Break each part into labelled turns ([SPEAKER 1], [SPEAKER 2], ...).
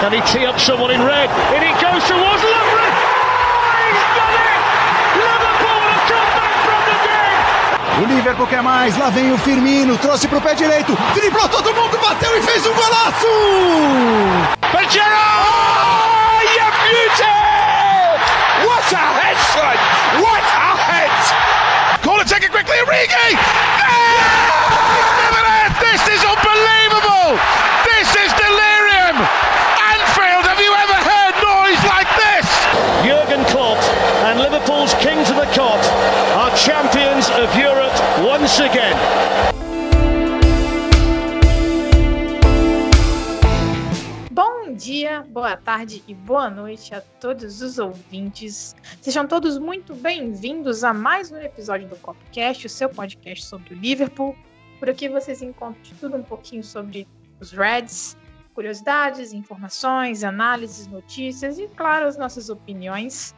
[SPEAKER 1] Can he tee up someone in red? In he goes towards Lovren! Oh, he's done it! Liverpool have come back from the dead!
[SPEAKER 2] O Liverpool quer mais, lá vem o Firmino, trouxe pro pé direito, driblou todo mundo, bateu e fez um golaço!
[SPEAKER 1] Pajero! Oh, you beauty! What a head, son! What a head! Corner taken quickly, Origi! Yeah! Again.
[SPEAKER 3] Bom dia, boa tarde e boa noite a todos os ouvintes. Sejam todos muito bem-vindos a mais um episódio do Copcast, o seu podcast sobre o Liverpool. Por aqui vocês encontram tudo um pouquinho sobre os Reds, curiosidades, informações, análises, notícias e, claro, as nossas opiniões.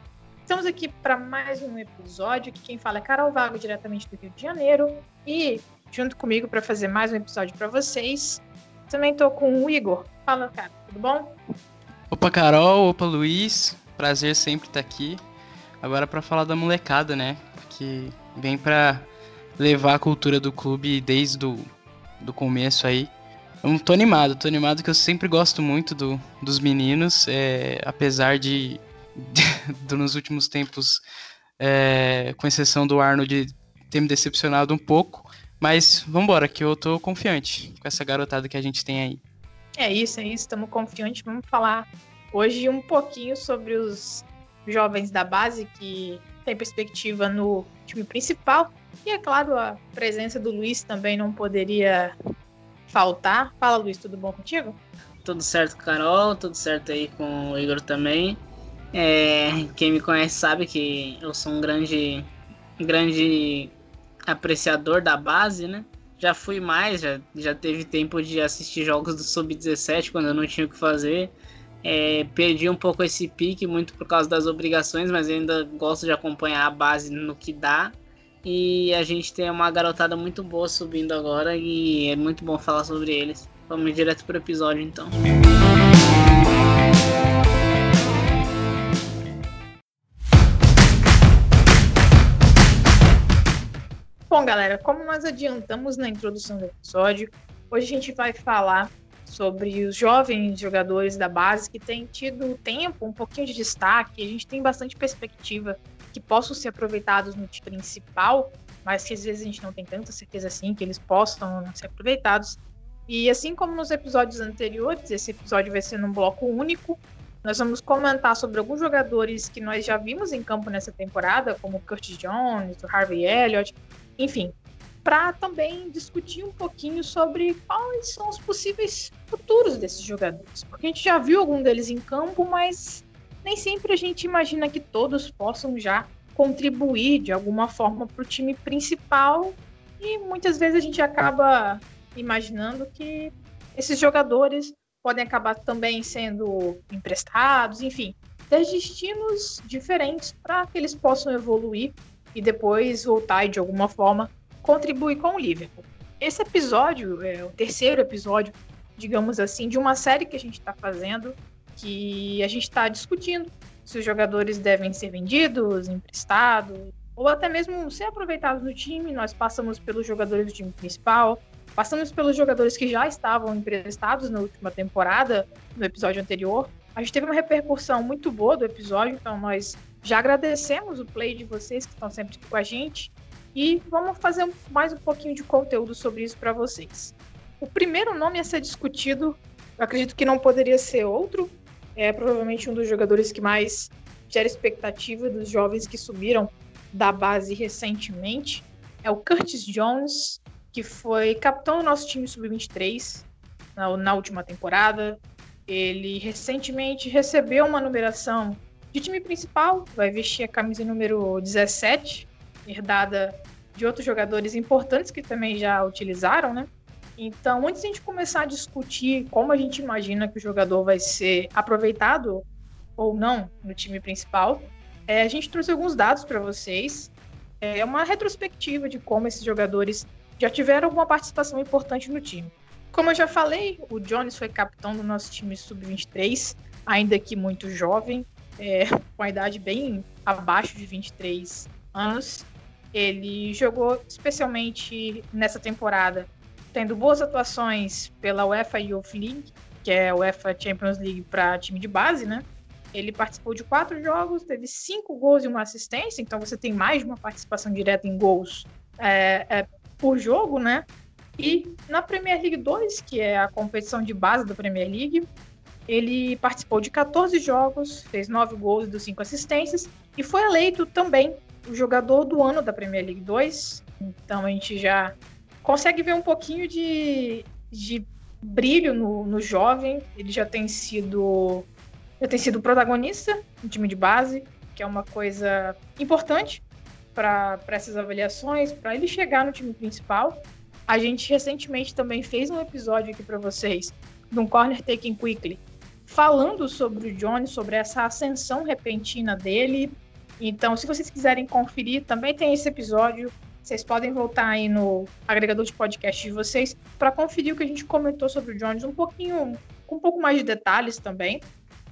[SPEAKER 3] Estamos aqui para mais um episódio, que quem fala é Carol Vago, diretamente do Rio de Janeiro. E junto comigo para fazer mais um episódio para vocês, também estou com o Igor. Fala, cara, tudo bom?
[SPEAKER 4] Opa, Carol, opa, Luiz. Prazer sempre estar aqui. Agora para falar da molecada, né? Que vem para levar a cultura do clube desde do, do começo aí. Eu tô animado, tô animado que eu sempre gosto muito do, dos meninos, é, apesar de, nos últimos tempos, é, com exceção do Arnold, ter me decepcionado um pouco. Mas vambora, que eu tô confiante com essa garotada que a gente tem aí.
[SPEAKER 3] É isso, é isso, estamos confiantes. Vamos falar hoje um pouquinho sobre os jovens da base que tem perspectiva no time principal. E é claro, a presença do Luiz também não poderia faltar. Fala, Luiz, tudo bom contigo?
[SPEAKER 5] Tudo certo, Carol, tudo certo aí com o Igor também. É, quem me conhece sabe que eu sou um grande, grande apreciador da base, né? Já fui mais, já, já teve tempo de assistir jogos do Sub-17 quando eu não tinha o que fazer. É, perdi um pouco esse pique, muito por causa das obrigações, mas ainda gosto de acompanhar a base no que dá. E a gente tem uma garotada muito boa subindo agora e é muito bom falar sobre eles. Vamos direto pro episódio então.
[SPEAKER 3] Bom, galera, como nós adiantamos na introdução do episódio, hoje a gente vai falar sobre os jovens jogadores da base que têm tido tempo, um pouquinho de destaque, a gente tem bastante perspectiva que possam ser aproveitados no time principal, mas que às vezes a gente não tem tanta certeza assim que eles possam ser aproveitados. E assim como nos episódios anteriores, esse episódio vai ser num bloco único. Nós vamos comentar sobre alguns jogadores que nós já vimos em campo nessa temporada, como o Curtis Jones, o Harvey Elliott, enfim, para também discutir um pouquinho sobre quais são os possíveis futuros desses jogadores. Porque a gente já viu algum deles em campo, mas nem sempre a gente imagina que todos possam já contribuir de alguma forma para o time principal e muitas vezes a gente acaba imaginando que esses jogadores podem acabar também sendo emprestados, enfim, ter destinos diferentes para que eles possam evoluir e depois voltar e de alguma forma contribuir com o Liverpool. Esse episódio é o terceiro episódio, digamos assim, de uma série que a gente está fazendo, que a gente está discutindo se os jogadores devem ser vendidos, emprestados, ou até mesmo ser aproveitados no time. Nós passamos pelos jogadores do time principal, passamos pelos jogadores que já estavam emprestados na última temporada, no episódio anterior. A gente teve uma repercussão muito boa do episódio, então nós já agradecemos o play de vocês que estão sempre com a gente e vamos fazer mais um pouquinho de conteúdo sobre isso para vocês. O primeiro nome a ser discutido, acredito que não poderia ser outro, é provavelmente um dos jogadores que mais gera expectativa dos jovens que subiram da base recentemente. É o Curtis Jones, que foi capitão do nosso time sub-23 na, na última temporada. Ele recentemente recebeu uma numeração de time principal, vai vestir a camisa número 17, herdada de outros jogadores importantes que também já utilizaram, né? Então, antes de a gente começar a discutir como a gente imagina que o jogador vai ser aproveitado ou não no time principal, é, a gente trouxe alguns dados para vocês. É uma retrospectiva de como esses jogadores já tiveram alguma participação importante no time. Como eu já falei, o Jones foi capitão do nosso time sub-23, ainda que muito jovem, é, com a idade bem abaixo de 23 anos. Ele jogou especialmente nessa temporada, tendo boas atuações pela UEFA Youth League, que é a UEFA Champions League para time de base, né? Ele participou de quatro jogos, teve cinco gols e uma assistência, então você tem mais de uma participação direta em gols é, é, por jogo, né? E na Premier League 2, que é a competição de base da Premier League, ele participou de 14 jogos, fez 9 gols e 5 assistências e foi eleito também o jogador do ano da Premier League 2. Então a gente já consegue ver um pouquinho de, de brilho no, no jovem. Ele já tem sido já tem sido protagonista no time de base, que é uma coisa importante para essas avaliações, para ele chegar no time principal. A gente recentemente também fez um episódio aqui para vocês de um Corner Taking Quickly, falando sobre o Johnny, sobre essa ascensão repentina dele. Então, se vocês quiserem conferir, também tem esse episódio. Vocês podem voltar aí no agregador de podcast de vocês para conferir o que a gente comentou sobre o Jones um pouquinho, com um pouco mais de detalhes também.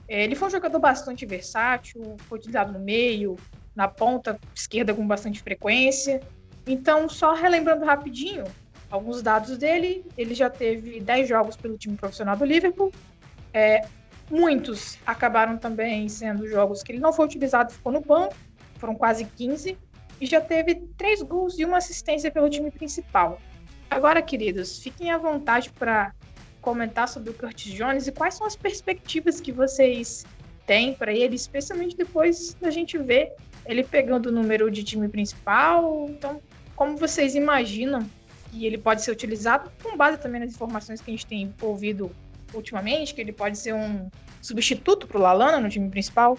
[SPEAKER 3] É, ele foi um jogador bastante versátil, foi utilizado no meio, na ponta esquerda com bastante frequência. Então, só relembrando rapidinho alguns dados dele, ele já teve 10 jogos pelo time profissional do Liverpool. É, muitos acabaram também sendo jogos que ele não foi utilizado, ficou no banco, foram quase 15, e já teve 3 gols e uma assistência pelo time principal. Agora, queridos, fiquem à vontade para comentar sobre o Curtis Jones e quais são as perspectivas que vocês têm para ele, especialmente depois da gente ver ele pegando o número de time principal. Então, como vocês imaginam que ele pode ser utilizado, com base também nas informações que a gente tem ouvido ultimamente, que ele pode ser um substituto para o Lalana no time principal?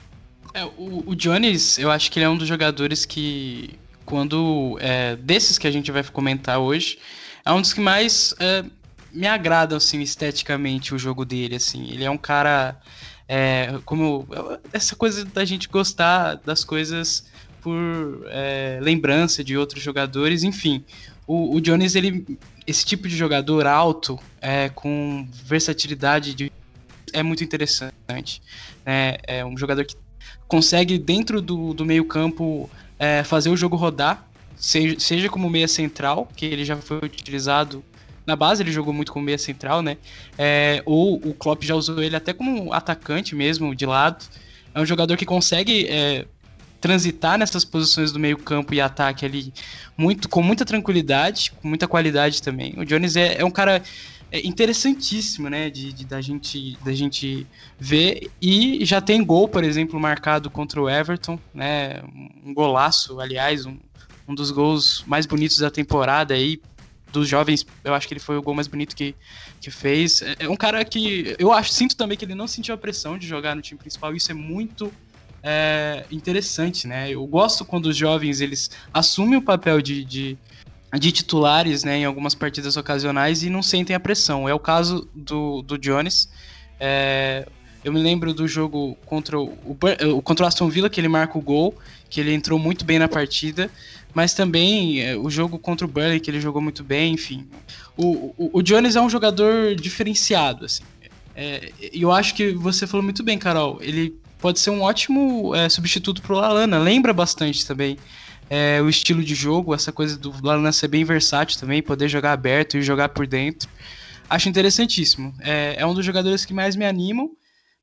[SPEAKER 4] É, o, o Jones, eu acho que ele é um dos jogadores que, quando. É, desses que a gente vai comentar hoje, é um dos que mais é, me agrada, assim, esteticamente o jogo dele, assim. Ele é um cara, é, como, essa coisa da gente gostar das coisas por é, lembrança de outros jogadores, enfim. O, o Jones, ele, esse tipo de jogador alto, é, com versatilidade, de, é muito interessante. É, é um jogador que consegue, dentro do, do meio campo, é, fazer o jogo rodar, seja, seja como meia central, que ele já foi utilizado na base ele jogou muito como meia central, né? É, ou o Klopp já usou ele até como atacante mesmo, de lado. É um jogador que consegue é, transitar nessas posições do meio campo e ataque ali muito, com muita tranquilidade, com muita qualidade também. O Jones é, é um cara é, interessantíssimo, né, de, de, da, gente, da gente ver. E já tem gol, por exemplo, marcado contra o Everton, né, um golaço, aliás, um, um dos gols mais bonitos da temporada aí, dos jovens, eu acho que ele foi o gol mais bonito que, que fez. É, é um cara que eu acho, sinto também que ele não sentiu a pressão de jogar no time principal, isso é muito é, interessante, né? Eu gosto quando os jovens eles assumem o papel de, de, de, titulares né, em algumas partidas ocasionais e não sentem a pressão. É o caso do, do Jones. É, eu me lembro do jogo contra o, o, contra o Aston Villa, que ele marca o gol, que ele entrou muito bem na partida mas também é, o jogo contra o Burnley, que ele jogou muito bem, enfim. O, o, o Jones é um jogador diferenciado, assim. É, e eu acho que você falou muito bem, Carol. Ele pode ser um ótimo é, substituto pro Lalana. Lembra bastante também é, o estilo de jogo, essa coisa do Lalana ser bem versátil também, poder jogar aberto e jogar por dentro. Acho interessantíssimo. É, é um dos jogadores que mais me animam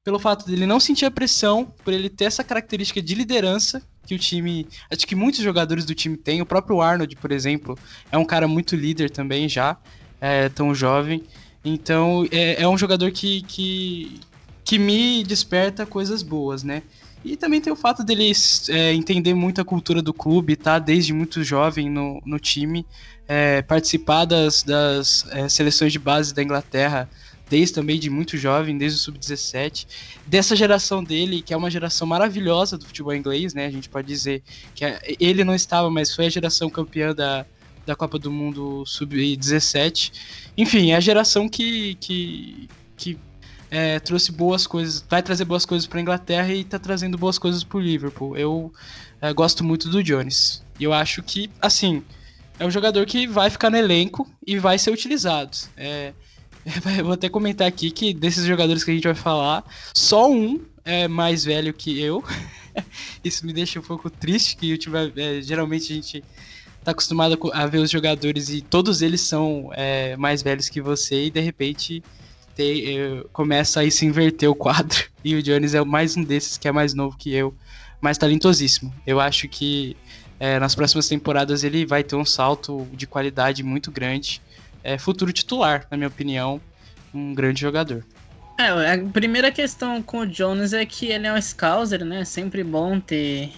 [SPEAKER 4] pelo fato dele não sentir a pressão, por ele ter essa característica de liderança que o time. Acho que muitos jogadores do time têm. O próprio Arnold, por exemplo, é um cara muito líder também já, é, tão jovem. Então é, é um jogador que, que, que me desperta coisas boas, né? E também tem o fato dele é, entender muito a cultura do clube, tá? Desde muito jovem no, no time, é, participar das, das é, seleções de base da Inglaterra desde também de muito jovem, desde o sub-17, dessa geração dele, que é uma geração maravilhosa do futebol inglês, né? A gente pode dizer que é, ele não estava, mas foi a geração campeã da, da Copa do Mundo sub-17. Enfim, é a geração que, que, que é, trouxe boas coisas, vai trazer boas coisas para a Inglaterra e está trazendo boas coisas para o Liverpool. Eu é, gosto muito do Jones. E eu acho que, assim, é um jogador que vai ficar no elenco e vai ser utilizado. É, Eu vou até comentar aqui que desses jogadores que a gente vai falar, só um é mais velho que eu. Isso me deixa um pouco triste, que eu tive, é, geralmente a gente tá acostumado a ver os jogadores e todos eles são é, mais velhos que você e de repente começa a se inverter o quadro. E o Jones é mais um desses que é mais novo que eu, mas talentosíssimo. Eu acho que é, nas próximas temporadas ele vai ter um salto de qualidade muito grande. É futuro titular, na minha opinião, um grande jogador.
[SPEAKER 5] É, a primeira questão com o Jones é que ele é um scouser, né? Sempre bom ter,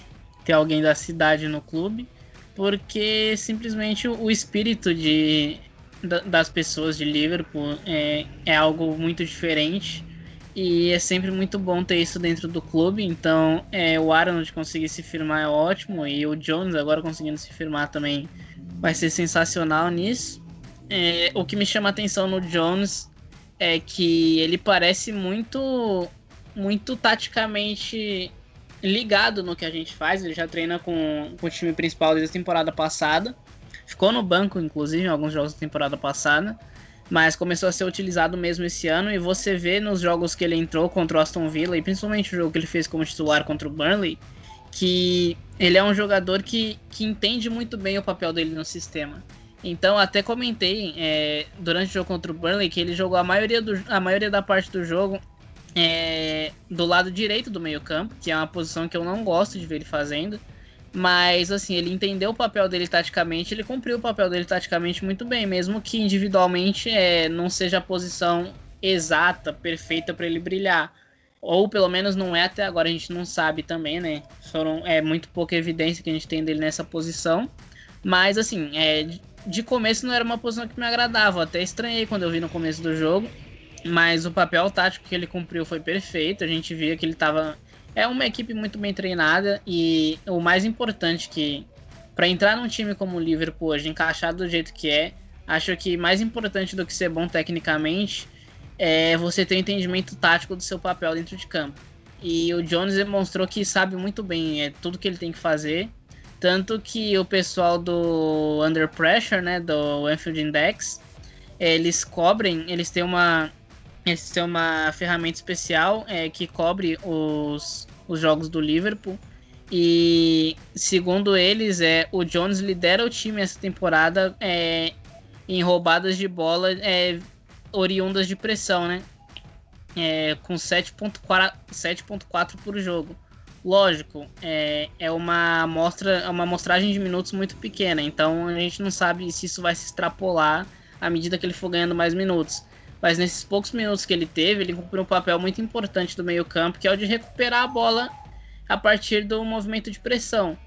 [SPEAKER 5] ter alguém da cidade no clube, porque simplesmente o espírito de, das pessoas de Liverpool é, é algo muito diferente e é sempre muito bom ter isso dentro do clube. Então, é, o Arnold conseguir se firmar é ótimo e o Jones agora conseguindo se firmar também vai ser sensacional nisso. É, o que me chama atenção no Jones é que ele parece muito, muito taticamente ligado no que a gente faz. Ele já treina com, com o time principal desde a temporada passada. Ficou no banco, inclusive, em alguns jogos da temporada passada mas começou a ser utilizado mesmo esse ano. E você vê nos jogos que ele entrou contra o Aston Villa, e principalmente o jogo que ele fez como titular contra o Burnley, que ele é um jogador que, que entende muito bem o papel dele no sistema. Então, até comentei é, durante o jogo contra o Burnley que ele jogou a maioria, do, a maioria da parte do jogo é, do lado direito do meio-campo, que é uma posição que eu não gosto de ver ele fazendo. Mas, assim, ele entendeu o papel dele taticamente, ele cumpriu o papel dele taticamente muito bem, mesmo que individualmente é, não seja a posição exata, perfeita para ele brilhar. Ou pelo menos não é até agora, a gente não sabe também, né? Foram, é muito pouca evidência que a gente tem dele nessa posição. Mas, assim, é, de começo não era uma posição que me agradava. Até estranhei quando eu vi no começo do jogo. Mas o papel tático que ele cumpriu foi perfeito. A gente via que ele estava é uma equipe muito bem treinada e o mais importante que para entrar num time como o Liverpool hoje, encaixado do jeito que é, acho que mais importante do que ser bom tecnicamente é você ter entendimento tático do seu papel dentro de campo. E o Jones demonstrou que sabe muito bem é, tudo que ele tem que fazer. Tanto que o pessoal do Under Pressure, né, do Anfield Index, eles cobrem, eles têm uma esse é uma ferramenta especial é, que cobre os, os jogos do Liverpool. E segundo eles, é, o Jones lidera o time essa temporada é, em roubadas de bola é, oriundas de pressão, né? É, com 7.4 por jogo. Lógico, é, é uma amostra, é uma amostragem de minutos muito pequena, então a gente não sabe se isso vai se extrapolar à medida que ele for ganhando mais minutos mas nesses poucos minutos que ele teve, ele cumpriu um papel muito importante do meio-campo, que é o de recuperar a bola a partir do movimento de pressão.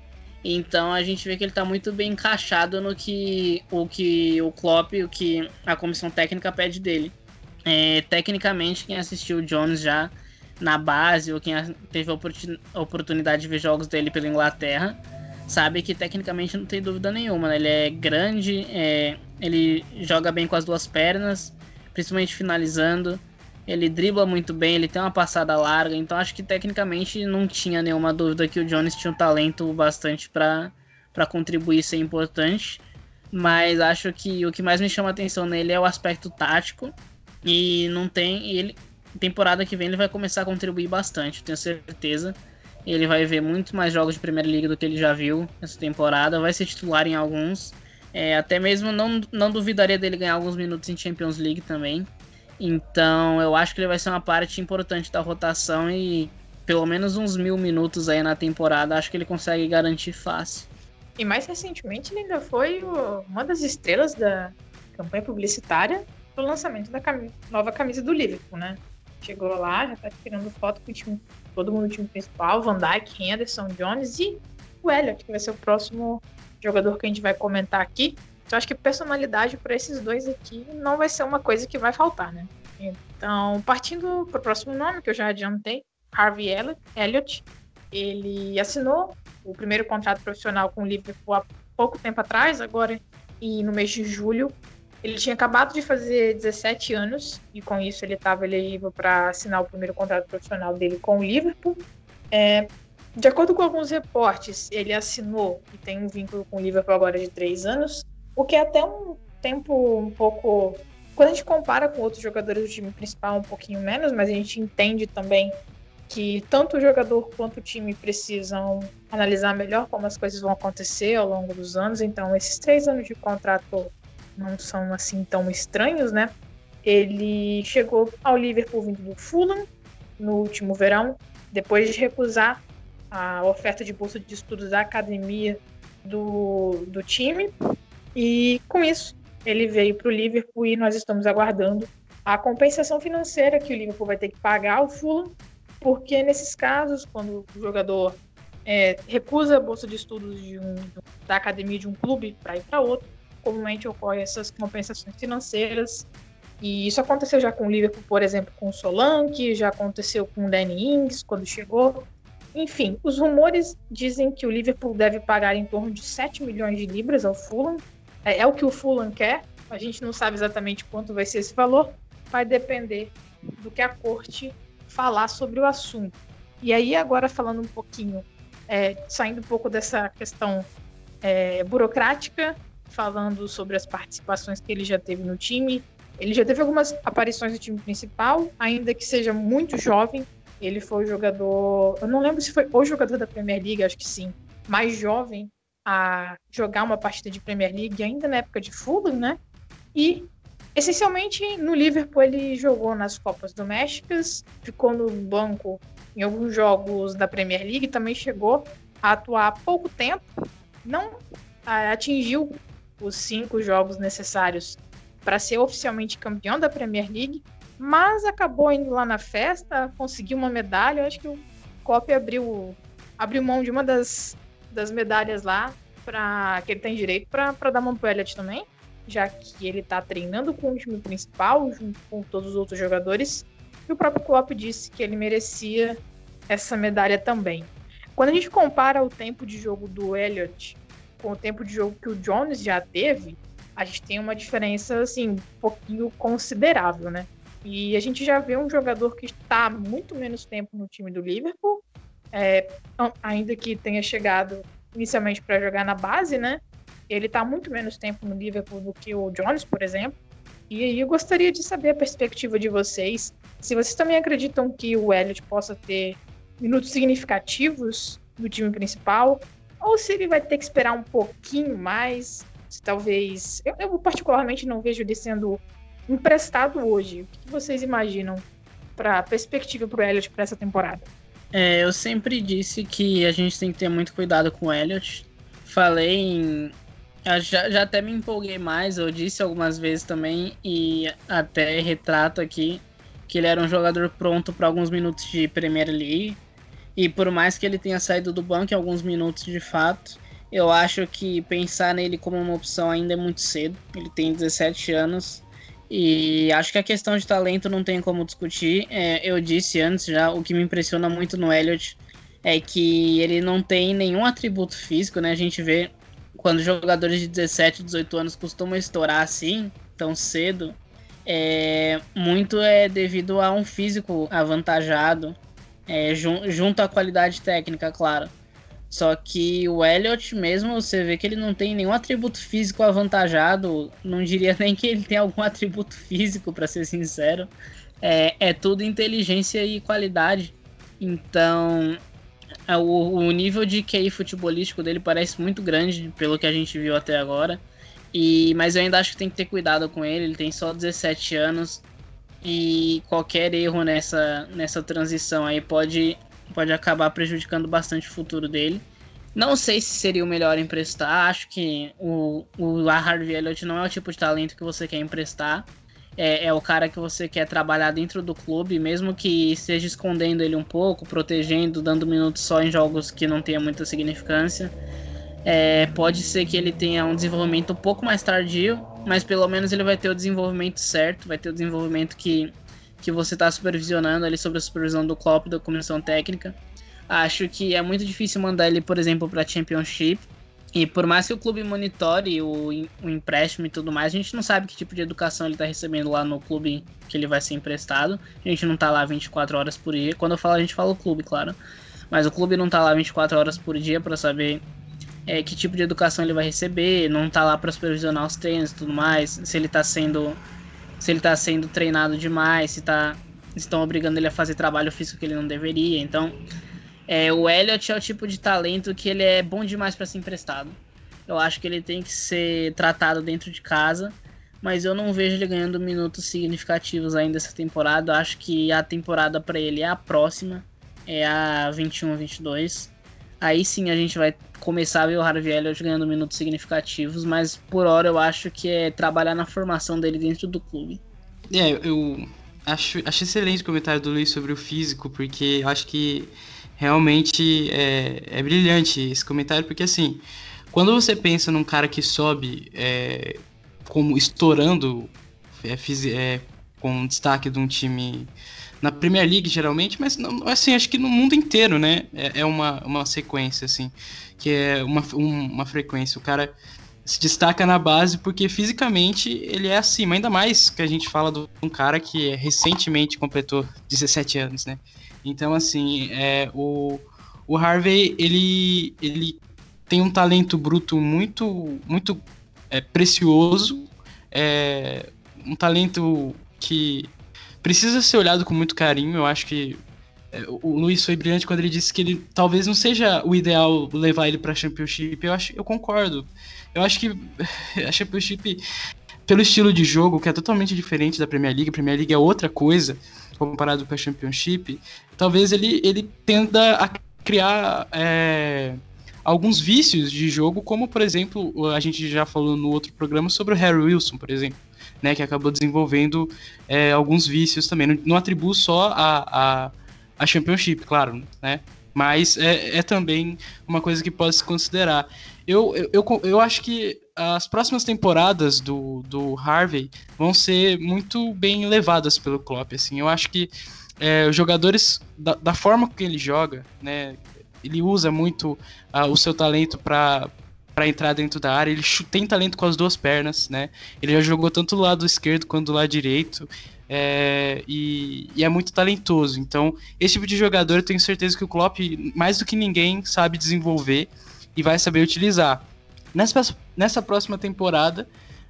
[SPEAKER 5] Então a gente vê que ele está muito bem encaixado no que o que o Klopp, o que a comissão técnica pede dele. É, tecnicamente, quem assistiu o Jones já na base ou quem teve a oportunidade de ver jogos dele pela Inglaterra sabe que tecnicamente não tem dúvida nenhuma. Né? Ele é grande, é, ele joga bem com as duas pernas, principalmente finalizando. Ele dribla muito bem, ele tem uma passada larga, então acho que tecnicamente não tinha nenhuma dúvida que o Jones tinha um talento bastante para contribuir e ser importante. Mas acho que o que mais me chama atenção nele é o aspecto tático. E não tem. Ele, temporada que vem ele vai começar a contribuir bastante, tenho certeza. Ele vai ver muito mais jogos de Primeira Liga do que ele já viu essa temporada. Vai ser titular em alguns. É, até mesmo não, não duvidaria dele ganhar alguns minutos em Champions League também. Então eu acho que ele vai ser uma parte importante da rotação e pelo menos uns mil minutos aí na temporada acho que ele consegue garantir fácil.
[SPEAKER 3] E mais recentemente ele ainda foi o, uma das estrelas da campanha publicitária do lançamento da camisa, nova camisa do Liverpool, né? Chegou lá, já tá tirando foto com o time, todo mundo do time principal, Van Dijk, Henderson, Jones e o Elliot, que vai ser o próximo jogador que a gente vai comentar aqui. Então, acho que personalidade para esses dois aqui não vai ser uma coisa que vai faltar, né? Então, partindo para o próximo nome, que eu já adiantei, Harvey Elliott, ele assinou o primeiro contrato profissional com o Liverpool há pouco tempo atrás, agora e no mês de julho. Ele tinha acabado de fazer 17 anos e com isso ele estava elegível para assinar o primeiro contrato profissional dele com o Liverpool. É, de acordo com alguns reportes, ele assinou e tem um vínculo com o Liverpool agora de três anos, o que é até um tempo um pouco quando a gente compara com outros jogadores do time principal, um pouquinho menos, mas a gente entende também que tanto o jogador quanto o time precisam analisar melhor como as coisas vão acontecer ao longo dos anos. Então, esses três anos de contrato não são assim tão estranhos, né? Ele chegou ao Liverpool vindo do Fulham no último verão, depois de recusar a oferta de bolsa de estudos da academia do, do time. E com isso, ele veio para o Liverpool e nós estamos aguardando a compensação financeira que o Liverpool vai ter que pagar ao Fulham, porque nesses casos, quando o jogador é, recusa a bolsa de estudos de um, da academia de um clube para ir para outro, comumente ocorre essas compensações financeiras. E isso aconteceu já com o Liverpool, por exemplo, com o Solanke, já aconteceu com o Danny Ings quando chegou. Enfim, os rumores dizem que o Liverpool deve pagar em torno de 7 milhões de libras ao Fulham. É, é o que o Fulham quer. A gente não sabe exatamente quanto vai ser esse valor. Vai depender do que a corte falar sobre o assunto. E aí, agora falando um pouquinho, é, saindo um pouco dessa questão é, burocrática, falando sobre as participações que ele já teve no time. Ele já teve algumas aparições no time principal, ainda que seja muito jovem. Ele foi o jogador, eu não lembro se foi o jogador da Premier League, acho que sim, mais jovem a jogar uma partida de Premier League, ainda na época de Fulham, né? E essencialmente no Liverpool ele jogou nas Copas Domésticas, ficou no banco em alguns jogos da Premier League, também chegou a atuar há pouco tempo, não atingiu os cinco jogos necessários para ser oficialmente campeão da Premier League, mas acabou indo lá na festa, conseguiu uma medalha. Eu acho que o Klopp abriu, abriu mão de uma das, das medalhas lá para que ele tem direito para dar mão pro Elliot também, já que ele está treinando com o time principal junto com todos os outros jogadores. E o próprio Klopp disse que ele merecia essa medalha também. Quando a gente compara o tempo de jogo do Elliot com o tempo de jogo que o Jones já teve, a gente tem uma diferença assim um pouquinho considerável, né? E a gente já vê um jogador que está muito menos tempo no time do Liverpool, é, ainda que tenha chegado inicialmente para jogar na base, né? Ele está muito menos tempo no Liverpool do que o Jones, por exemplo. E aí eu gostaria de saber a perspectiva de vocês. Se vocês também acreditam que o Elliot possa ter minutos significativos no time principal, ou se ele vai ter que esperar um pouquinho mais, talvez. Eu, eu, particularmente não vejo ele sendo emprestado hoje. O que vocês imaginam para perspectiva para o Elliot para essa temporada?
[SPEAKER 5] É, eu sempre disse que a gente tem que ter muito cuidado com o Elliot. Falei em. Já, já até me empolguei mais, eu disse algumas vezes também, e até retrato aqui que ele era um jogador pronto para alguns minutos de Premier League. E por mais que ele tenha saído do banco em alguns minutos de fato, eu acho que pensar nele como uma opção ainda é muito cedo. Ele tem 17 anos e acho que a questão de talento não tem como discutir. É, eu disse antes já, o que me impressiona muito no Elliot é que ele não tem nenhum atributo físico, né? A gente vê quando jogadores de 17, 18 anos costumam estourar assim, tão cedo, é, muito é devido a um físico avantajado, é, jun junto à qualidade técnica, claro. Só que o Elliot mesmo, você vê que ele não tem nenhum atributo físico avantajado, não diria nem que ele tem algum atributo físico, para ser sincero. É, é tudo inteligência e qualidade. Então, é, o, o nível de QI futebolístico dele parece muito grande, pelo que a gente viu até agora. E, mas eu ainda acho que tem que ter cuidado com ele, ele tem só 17 anos e qualquer erro nessa, nessa transição aí pode, pode acabar prejudicando bastante o futuro dele. Não sei se seria o melhor emprestar, acho que o, o Harvey Elliott não é o tipo de talento que você quer emprestar. É, é, o cara que você quer trabalhar dentro do clube, mesmo que esteja escondendo ele um pouco, protegendo, dando minutos só em jogos que não tenha muita significância. É, pode ser que ele tenha um desenvolvimento um pouco mais tardio, mas pelo menos ele vai ter o desenvolvimento certo, vai ter o desenvolvimento que, que você está supervisionando ali sobre a supervisão do Klopp da comissão técnica. Acho que é muito difícil mandar ele, por exemplo, para Championship. E por mais que o clube monitore o, o empréstimo e tudo mais, a gente não sabe que tipo de educação ele está recebendo lá no clube que ele vai ser emprestado. A gente não está lá 24 horas por dia. Quando eu falo, a gente fala o clube, claro. Mas o clube não está lá 24 horas por dia para saber é, que tipo de educação ele vai receber, não tá lá para supervisionar os treinos e tudo mais, se ele tá sendo se ele tá sendo treinado demais, se tá estão obrigando ele a fazer trabalho físico que ele não deveria. Então, é, o Elliot é o tipo de talento que ele é bom demais para ser emprestado. Eu acho que ele tem que ser tratado dentro de casa, mas eu não vejo ele ganhando minutos significativos ainda essa temporada. Eu acho que a temporada para ele é a próxima, é a 21-22. Aí sim a gente vai começar a ver o Harvey Elliott ganhando minutos significativos, mas por hora eu acho que é trabalhar na formação dele dentro do clube.
[SPEAKER 4] É, eu acho, acho excelente o comentário do Luiz sobre o físico, porque eu acho que realmente é, é brilhante esse comentário, porque assim, quando você pensa num cara que sobe é, como estourando é, é, com destaque de um time na Premier League geralmente, mas não, assim, acho que no mundo inteiro, né? É, é uma, uma sequência, assim, que é uma, um, uma frequência. O cara se destaca na base porque fisicamente ele é acima, ainda mais que a gente fala de um cara que recentemente completou 17 anos, né? Então, assim, é, o, o Harvey, ele, ele tem um talento bruto muito, muito é, precioso, é, um talento que precisa ser olhado com muito carinho. Eu acho que é, o Luiz foi brilhante quando ele disse que ele talvez não seja o ideal levar ele para Championship. Eu acho, eu concordo. Eu acho que a Championship, pelo estilo de jogo, que é totalmente diferente da Premier League, a Premier League é outra coisa comparado com a Championship, talvez ele, ele tenda a criar é, alguns vícios de jogo, como por exemplo, a gente já falou no outro programa sobre o Harry Wilson, por exemplo né, que acabou desenvolvendo é, alguns vícios também. Não, não atribuo só a, a, a Championship, claro, né? Mas é, é também uma coisa que pode se considerar. Eu, eu, eu, acho que as próximas temporadas do, do Harvey vão ser muito bem levadas pelo Klopp. Assim. Eu acho que é, os jogadores, da, da, forma que ele joga, né, ele usa muito uh, o seu talento para para entrar dentro da área. Ele tem talento com as duas pernas, né? Ele já jogou tanto do lado esquerdo quanto do lado direito. É, e, e, é muito talentoso. Então, esse tipo de jogador eu tenho certeza que o Klopp, mais do que ninguém, sabe desenvolver e vai saber utilizar. Nessa, nessa próxima temporada,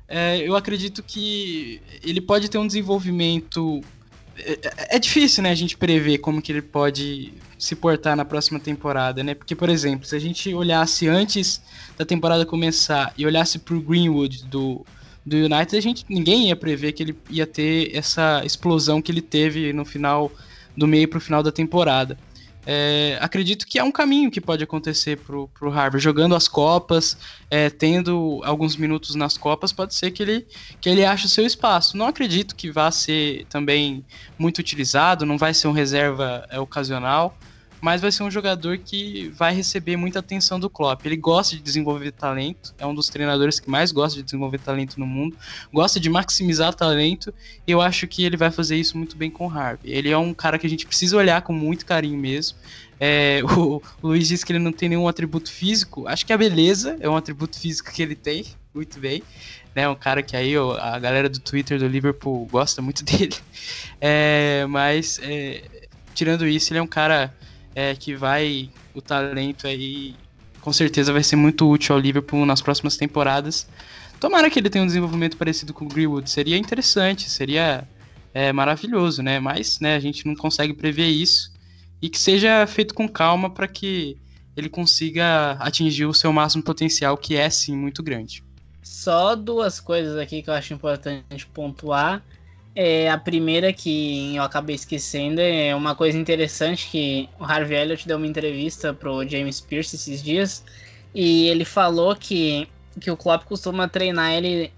[SPEAKER 4] é, eu acredito que ele pode ter um desenvolvimento. É, é, difícil, né, a gente prever como que ele pode se portar na próxima temporada, né? Porque, por exemplo, se a gente olhasse antes da temporada começar e olhasse pro Greenwood do, do United, a gente ninguém ia prever que ele ia ter essa explosão que ele teve no final do meio pro final da temporada. É, acredito que é um caminho que pode acontecer pro, pro Harvard, jogando as Copas, é, tendo alguns minutos nas Copas, pode ser que ele, que ele ache o seu espaço. Não acredito que vá ser também muito utilizado, não vai ser um reserva é, ocasional, mas vai ser um jogador que vai receber muita atenção do Klopp. Ele gosta de desenvolver talento, é um dos treinadores que mais gosta de desenvolver talento no mundo, gosta de maximizar talento, e eu acho que ele vai fazer isso muito bem com o Harvey. Ele é um cara que a gente precisa olhar com muito carinho mesmo. É, o, Luiz disse que ele não tem nenhum atributo físico, acho que a beleza é um atributo físico que ele tem, muito bem né? Um cara que aí ó, a galera do Twitter do Liverpool gosta muito dele. É, mas é, tirando isso, ele é um cara é, que vai o talento aí com certeza vai ser muito útil ao Liverpool nas próximas temporadas. Tomara que ele tenha um desenvolvimento parecido com o Greenwood, seria interessante, seria é, maravilhoso, né? Mas né, a gente não consegue prever isso e que seja feito com calma para que ele consiga atingir o seu máximo potencial, que é sim muito grande.
[SPEAKER 5] Só duas coisas aqui que eu acho importante pontuar. É, a primeira que eu acabei esquecendo é uma coisa interessante que o Harvey Elliott deu uma entrevista pro James Pierce esses dias e ele falou que, que o Klopp costuma treinar ele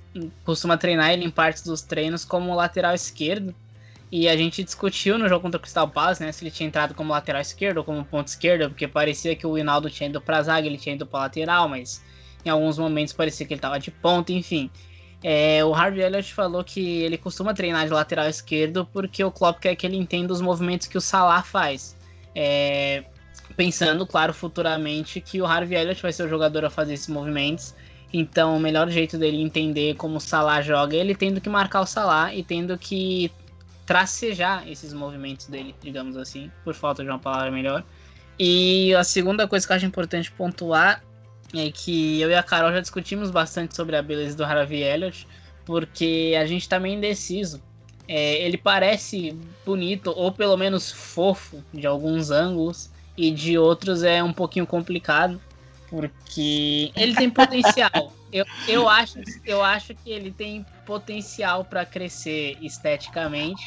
[SPEAKER 5] costuma treinar ele em partes dos treinos como lateral esquerdo e a gente discutiu no jogo contra o Crystal Palace, né, se ele tinha entrado como lateral esquerdo ou como ponto esquerdo, porque parecia que o Hinaldo tinha ido pra zaga, ele tinha ido pra lateral, mas em alguns momentos parecia que ele tava de ponta, enfim. É, o Harvey Elliott falou que ele costuma treinar de lateral esquerdo porque o Klopp quer que ele entenda os movimentos que o Salah faz. É, pensando, claro, futuramente que o Harvey Elliott vai ser o jogador a fazer esses movimentos. Então, o melhor jeito dele entender como o Salah joga é ele tendo que marcar o Salah e tendo que tracejar esses movimentos dele, digamos assim, por falta de uma palavra melhor. E a segunda coisa que eu acho importante pontuar é que eu e a Carol já discutimos bastante sobre a beleza do Harvey Elliott, porque a gente tá meio indeciso. É, ele parece bonito, ou pelo menos fofo, de alguns ângulos, e de outros é um pouquinho complicado, porque ele tem potencial. eu, eu, acho, eu acho que ele tem potencial para crescer esteticamente,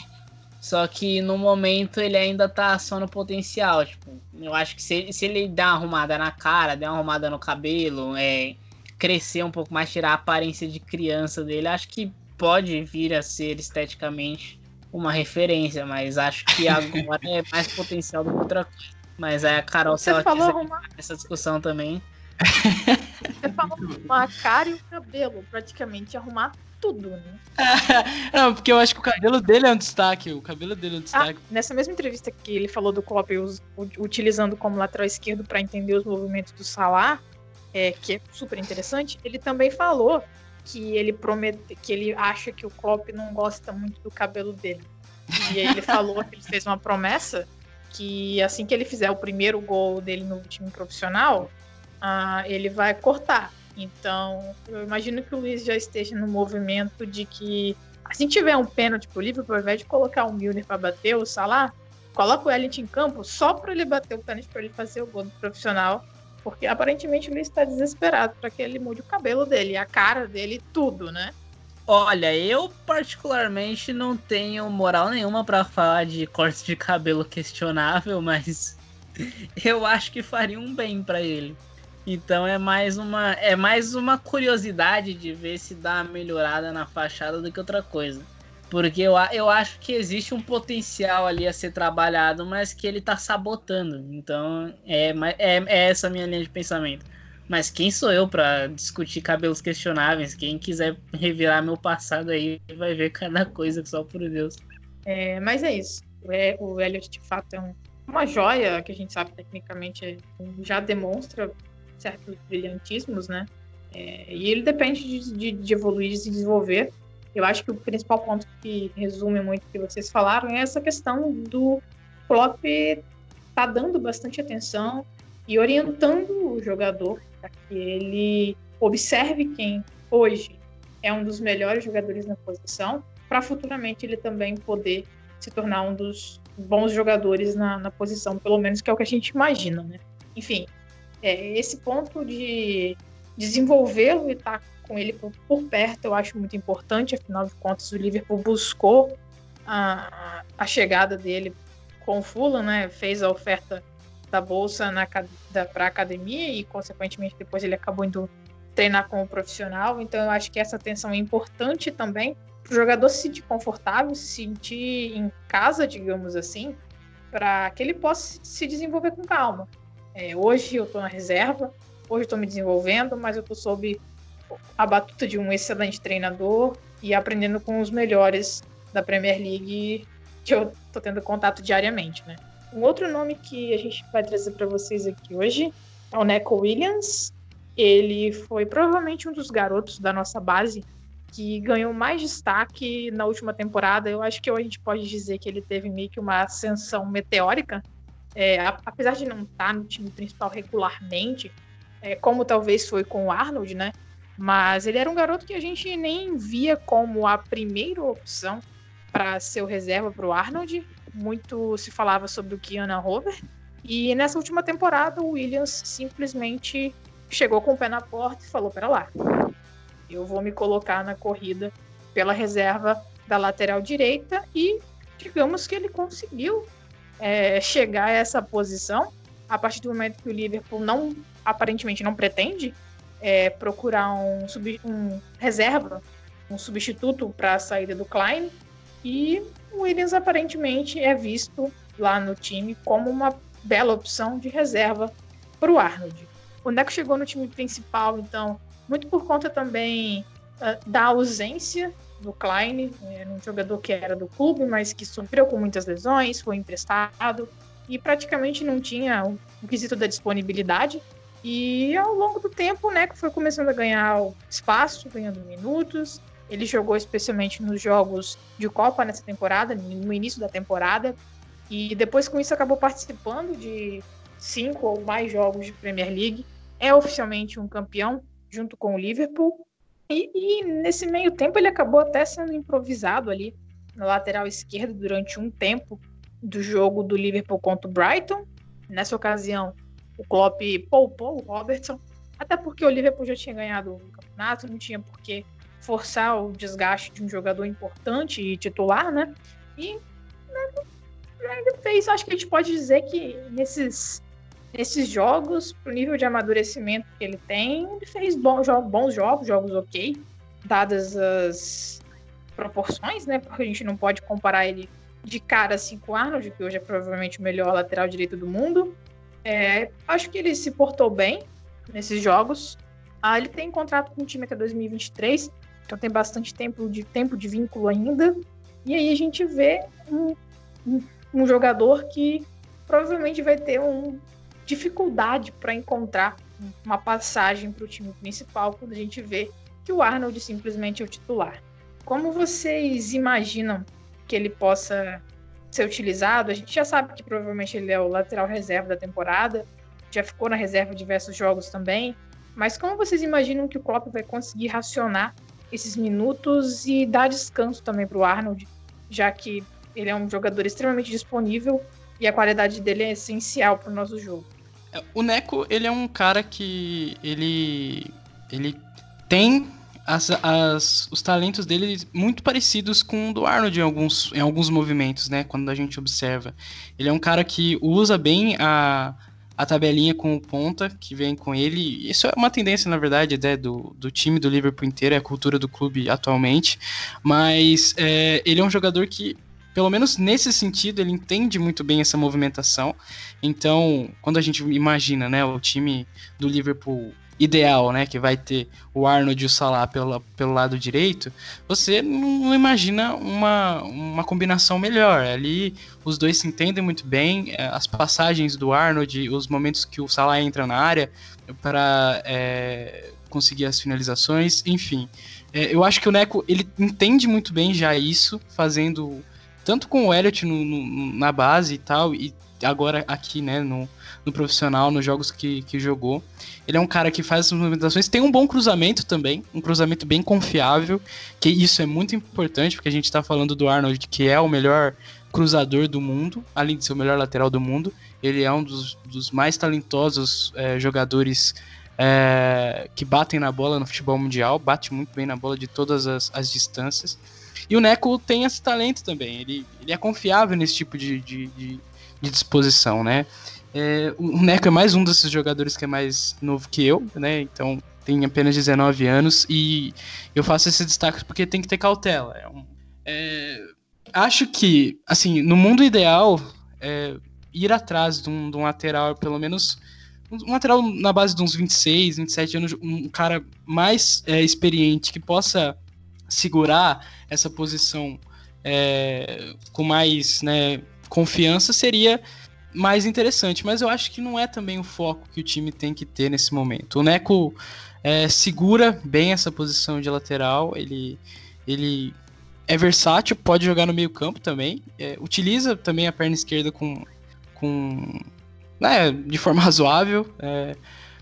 [SPEAKER 5] só que no momento ele ainda tá só no potencial. Tipo, eu acho que se, se ele der uma arrumada na cara, der uma arrumada no cabelo, é, crescer um pouco mais, tirar a aparência de criança dele, acho que pode vir a ser esteticamente uma referência, mas acho que agora é mais potencial do que outra coisa. Mas aí a Carol,
[SPEAKER 3] Você
[SPEAKER 5] se ela
[SPEAKER 3] falou
[SPEAKER 5] quiser
[SPEAKER 3] arrumar-
[SPEAKER 5] essa discussão também.
[SPEAKER 3] Você falou arrumar a cara e o cabelo, praticamente arrumar tudo, né?
[SPEAKER 4] Não, porque eu acho que o cabelo dele é um destaque. O cabelo dele é um
[SPEAKER 3] Ah,
[SPEAKER 4] destaque.
[SPEAKER 3] nessa mesma entrevista que ele falou do Klopp utilizando como lateral esquerdo para entender os movimentos do Salah, é, que é super interessante, ele também falou que ele promete, que ele acha que o Klopp não gosta muito do cabelo dele. E aí ele falou que ele fez uma promessa que assim que ele fizer o primeiro gol dele no time profissional, ah, ele vai cortar. Então, eu imagino que o Luiz já esteja no movimento de que assim tiver um pênalti pro Liverpool, ao invés de colocar o Milner para bater o Salah, coloca o Elliot em campo só para ele bater o pênalti para ele fazer o gol do profissional, porque aparentemente o Luiz está desesperado para que ele mude o cabelo dele, a cara dele, tudo, né?
[SPEAKER 5] Olha, eu particularmente não tenho moral nenhuma pra falar de corte de cabelo questionável, mas eu acho que faria um bem pra ele. Então é mais uma é mais uma curiosidade de ver se dá uma melhorada na fachada do que outra coisa. Porque eu, eu acho que existe um potencial ali a ser trabalhado, mas que ele tá sabotando. Então é, é, é essa a minha linha de pensamento. Mas quem sou eu pra discutir cabelos questionáveis? Quem quiser revirar meu passado aí vai ver cada coisa, só por Deus.
[SPEAKER 3] É, mas é isso. O E- O Elliot, de fato, é um- uma joia que a gente sabe tecnicamente é- já demonstra certos brilhantismos, né? É, e ele depende de, de- de evoluir, de se desenvolver. Eu acho que o principal ponto que resume muito o que vocês falaram é essa questão do Klopp tá dando bastante atenção e orientando o jogador para que ele observe quem hoje é um dos melhores jogadores na posição, para futuramente ele também poder se tornar um dos bons jogadores na, na posição, pelo menos que é o que a gente imagina, né? Enfim, é, esse ponto de desenvolvê-lo e estar com ele por, por perto eu acho muito importante, afinal de contas o Liverpool buscou a, a chegada dele com o Fulham, né? Fez a oferta da bolsa para a academia e consequentemente depois ele acabou indo treinar como profissional, então eu acho que essa atenção é importante também para o jogador se sentir confortável, se sentir em casa, digamos assim, para que ele possa se desenvolver com calma. É, hoje eu estou na reserva, hoje estou me desenvolvendo, mas eu estou sob a batuta de um excelente treinador e aprendendo com os melhores da Premier League que eu estou tendo contato diariamente, né? Um outro nome que a gente vai trazer para vocês aqui hoje é o Neco Williams. Ele foi provavelmente um dos garotos da nossa base que ganhou mais destaque na última temporada. Eu acho que a gente pode dizer que ele teve meio que uma ascensão meteórica. É, apesar de não estar no time principal regularmente, é, como talvez foi com o Arnold, né? Mas ele era um garoto que a gente nem via como a primeira opção para ser o reserva para o Arnold. Muito se falava sobre o Kiana Rover. E nessa última temporada, o Williams simplesmente chegou com o pé na porta e falou: Pera lá, eu vou me colocar na corrida pela reserva da lateral direita e digamos que ele conseguiu é, chegar a essa posição a partir do momento que o Liverpool não aparentemente não pretende é, procurar um, sub, um reserva, um substituto para a saída do Klein e o Williams aparentemente é visto lá no time como uma bela opção de reserva para o Arnold. O Neco chegou no time principal, então muito por conta também uh, da ausência do Klein, era um jogador que era do clube, mas que sofreu com muitas lesões, foi emprestado e praticamente não tinha o, quesito da disponibilidade. E ao longo do tempo, o Neco foi começando a ganhar espaço, ganhando minutos. Ele jogou especialmente nos jogos de Copa nessa temporada, no início da temporada. E depois com isso acabou participando de cinco ou mais jogos de Premier League. É oficialmente um campeão junto com o Liverpool. E, e, nesse meio tempo ele acabou até sendo improvisado ali na lateral esquerda durante um tempo do jogo do Liverpool contra o Brighton. Nessa ocasião, o Klopp poupou o Robertson, até porque o Liverpool já tinha ganhado o campeonato, não tinha por que forçar o desgaste de um jogador importante e titular, né? E né, fez, acho que a gente pode dizer que nesses, nesses jogos, pro nível de amadurecimento que ele tem, ele fez bons, jogos, bons jogos, jogos ok, dadas as proporções, né? Porque a gente não pode comparar ele de cara assim com o Arnold, que hoje é provavelmente o melhor lateral direito do mundo. É, acho que ele se portou bem nesses jogos. Ah, ele tem contrato com o time até 2023, então tem bastante tempo de, tempo de vínculo ainda. E aí a gente vê um, um, um jogador que provavelmente vai ter uma dificuldade para encontrar uma passagem para o time principal quando a gente vê que o Arnold simplesmente é o titular. Como vocês imaginam que ele possa ser utilizado? A gente já sabe que provavelmente ele é o lateral reserva da temporada, já ficou na reserva diversos jogos também. Mas como vocês imaginam que o Klopp vai conseguir racionar esses minutos e dar descanso também para o Arnold, já que ele é um jogador extremamente disponível e a qualidade dele é essencial para o nosso jogo.
[SPEAKER 4] O Neco, ele é um cara que ele ele tem as, as, os talentos dele muito parecidos com o do Arnold em alguns, em alguns movimentos, né? Quando a gente observa. Ele é um cara que usa bem a, a tabelinha com o ponta que vem com ele. Isso é uma tendência, na verdade, né, do, do time do Liverpool inteiro, é a cultura do clube atualmente. Mas é, ele é um jogador que, pelo menos nesse sentido, ele entende muito bem essa movimentação. Então, quando a gente imagina né, o time do Liverpool ideal, né, que vai ter o Arnold e o Salah pelo, pelo lado direito, você não imagina uma, uma combinação melhor. Ali os dois se entendem muito bem, é, as passagens do Arnold, os momentos que o Salah entra na área para é, conseguir as finalizações, enfim. É, eu acho que o Neco ele entende muito bem já isso, fazendo tanto com o Elliot no, no, na base e tal, e agora aqui, né, no, no profissional, nos jogos que, que jogou. Ele é um cara que faz essas movimentações, tem um bom cruzamento também, um cruzamento bem confiável, que isso é muito importante, porque a gente está falando do Arnold, que é o melhor cruzador do mundo, além de ser o melhor lateral do mundo. Ele é um dos, dos mais talentosos é, jogadores é, que batem na bola no futebol mundial, bate muito bem na bola de todas as, as distâncias. E o Neco tem esse talento também, ele, ele é confiável nesse tipo de, de, de de disposição, né? É, o Neco é mais um desses jogadores que é mais novo que eu, né? Então tem apenas 19 anos e eu faço esse destaque porque tem que ter cautela. É um, é, acho que, assim, no mundo ideal, é, ir atrás de um, de um, lateral, pelo menos um lateral na base de uns 26, 27 anos, um cara mais é, experiente que possa segurar essa posição é, com mais, né, confiança seria mais interessante, mas eu acho que não é também o foco que o time tem que ter nesse momento. O Neco é, segura bem essa posição de lateral, ele, ele é versátil, pode jogar no meio campo também, é, utiliza também a perna esquerda com, com né, de forma razoável, é,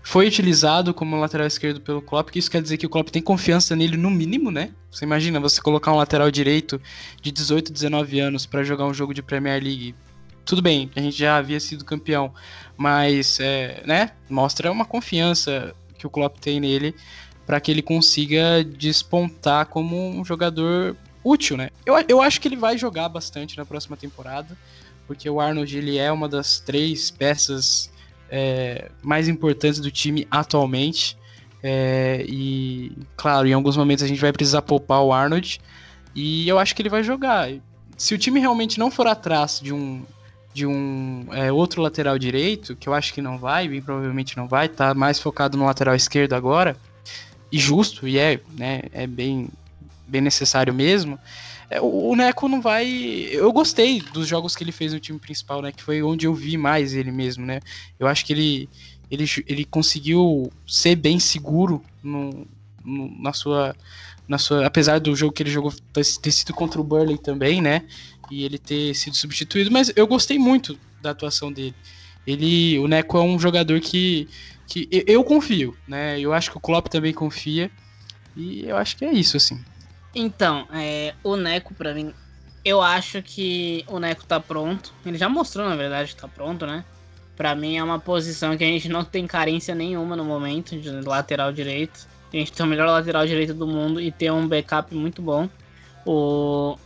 [SPEAKER 4] foi utilizado como lateral esquerdo pelo Klopp, que isso quer dizer que o Klopp tem confiança nele no mínimo, né? Você imagina você colocar um lateral direito de 18, 19 anos para jogar um jogo de Premier League. Tudo bem, a gente já havia sido campeão, mas, é, né? Mostra uma confiança que o Klopp tem nele para que ele consiga despontar como um jogador útil, né? Eu, eu acho que ele vai jogar bastante na próxima temporada, porque o Arnold ele é uma das três peças é, mais importantes do time atualmente. É, e, claro, em alguns momentos a gente vai precisar poupar o Arnold. E eu acho que ele vai jogar. Se o time realmente não for atrás de um, de um é, outro lateral direito, que eu acho que não vai, bem provavelmente não vai, tá mais focado no lateral esquerdo agora, e justo, e é, né, é bem, bem necessário mesmo. É, o, Neco não vai. Eu gostei dos jogos que ele fez no time principal, né? Que foi onde eu vi mais ele mesmo, né? Eu acho que ele, ele, ele conseguiu ser bem seguro no, no, na sua. Na sua, apesar do jogo que ele jogou ter sido contra o Burley também, né? E ele ter sido substituído, mas eu gostei muito da atuação dele. Ele, o Neco é um jogador que, que eu confio, né? Eu acho que o Klopp também confia. E eu acho que é isso, assim.
[SPEAKER 5] Então, é, o Neco, pra mim, eu acho que o Neco tá pronto. Ele já mostrou, na verdade, que tá pronto, né? Pra mim é uma posição que a gente não tem carência nenhuma no momento de lateral direito. A gente tem o melhor lateral direito do mundo e tem um backup muito bom. O,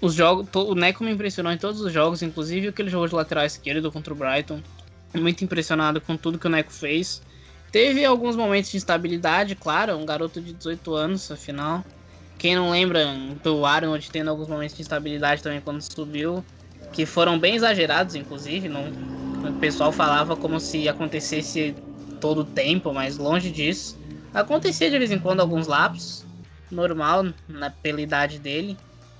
[SPEAKER 5] os jogos, o Neco me impressionou em todos os jogos, inclusive aquele jogo de lateral esquerdo contra o Brighton. Muito impressionado com tudo que o Neco fez. Teve alguns momentos de instabilidade, claro, um garoto de 18 anos, afinal. Quem não lembra do Arnold tendo alguns momentos de instabilidade também quando subiu, que foram bem exagerados, inclusive. Não, o pessoal falava como se acontecesse todo o tempo, mas longe disso. Acontecia de vez em quando alguns lapsos, normal na, pela idade dele.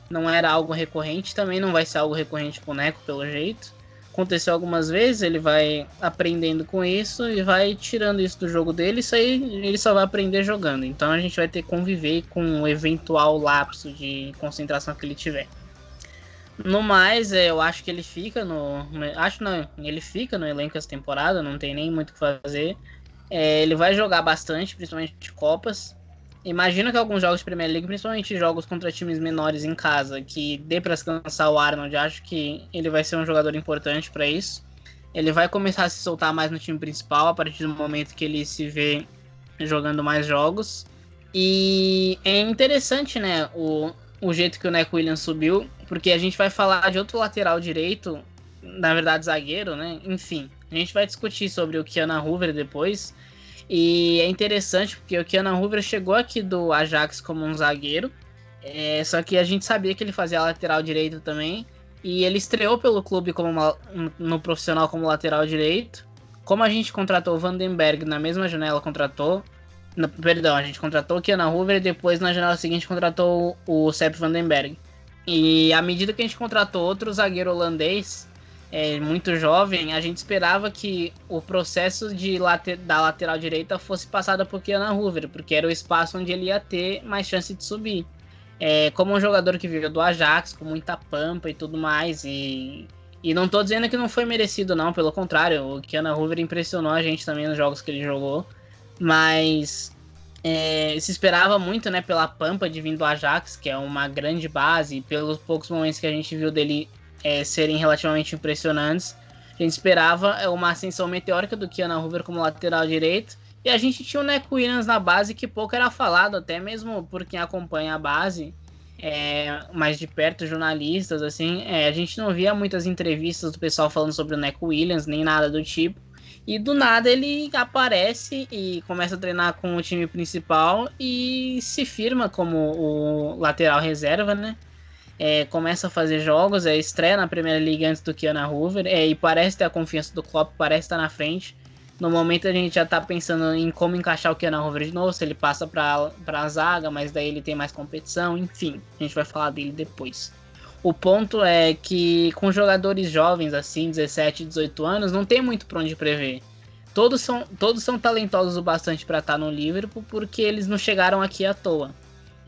[SPEAKER 5] Não era algo recorrente, também não vai ser algo recorrente com o Neco, pelo jeito aconteceu algumas vezes, ele vai aprendendo com isso e vai tirando isso do jogo dele, isso aí ele só vai aprender jogando. Então a gente vai ter que conviver com o eventual lapso de concentração que ele tiver. No mais, é, eu acho que ele fica no. Acho não, ele fica no elenco essa temporada, não tem nem muito o que fazer. É, ele vai jogar bastante, principalmente de Copas. Imagino que alguns jogos de Premier League, principalmente jogos contra times menores em casa, que dê para descansar o Arnold, acho que ele vai ser um jogador importante para isso. Ele vai começar a se soltar mais no time principal a partir do momento que ele se vê jogando mais jogos. E é interessante, né, o, o jeito que o Neco Williams subiu, porque a gente vai falar de outro lateral direito, na verdade zagueiro, né? Enfim, a gente vai discutir sobre o Kiana Hoover depois. E é interessante porque o Kiana Hoover chegou aqui do Ajax como um zagueiro, é, só que a gente sabia que ele fazia lateral direito também. E ele estreou pelo clube como uma, no profissional como lateral direito. Como a gente contratou o Vandenberg na mesma janela, contratou. Perdão, a gente contratou o Kiana Hoover e depois na janela seguinte contratou o Sepp Vandenberg. E à medida que a gente contratou outro zagueiro holandês, é, muito jovem, a gente esperava que o processo de da lateral direita fosse passado por Kiana Hoover, porque era o espaço onde ele ia ter mais chance de subir. É, como um jogador que veio do Ajax, com muita pampa e tudo mais, e, e não tô dizendo que não foi merecido, não, pelo contrário, o Kiana Hoover impressionou a gente também nos jogos que ele jogou, mas é, se esperava muito, né, pela pampa de vir do Ajax, que é uma grande base, e pelos poucos momentos que a gente viu dele é, serem relativamente impressionantes. A gente esperava é, uma ascensão meteórica do Kiana Hoover como lateral direito. E a gente tinha o Neco Williams na base que pouco era falado, até mesmo por quem acompanha a base, é, mais de perto, jornalistas, assim. É, a gente não via muitas entrevistas do pessoal falando sobre o Neco Williams, nem nada do tipo. E do nada ele aparece e começa a treinar com o time principal e se firma como o lateral reserva, né? É, começa a fazer jogos, é, estreia na Primeira Liga antes do Kiana Hoover, é, e parece ter a confiança do Klopp, parece estar na frente. No momento a gente já está pensando em como encaixar o Kiana Hoover de novo, se ele passa para a zaga, mas daí ele tem mais competição, enfim, a gente vai falar dele depois. O ponto é que com jogadores jovens assim, 17, 18 anos, não tem muito para onde prever. Todos são, todos são talentosos o bastante para estar no Liverpool porque eles não chegaram aqui à toa.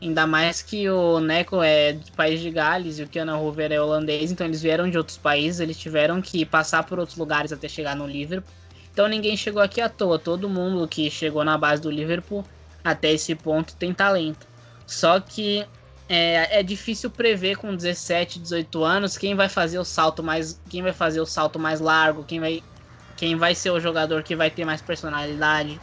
[SPEAKER 5] Ainda mais que o Neco é de país de Gales e o Kiana Hoover é holandês, então eles vieram de outros países, eles tiveram que passar por outros lugares até chegar no Liverpool. Então ninguém chegou aqui à toa, todo mundo que chegou na base do Liverpool até esse ponto tem talento. Só que é, é difícil prever com 17, 18 anos quem vai fazer o salto mais, quem vai fazer o salto mais largo, quem vai, quem vai ser o jogador que vai ter mais personalidade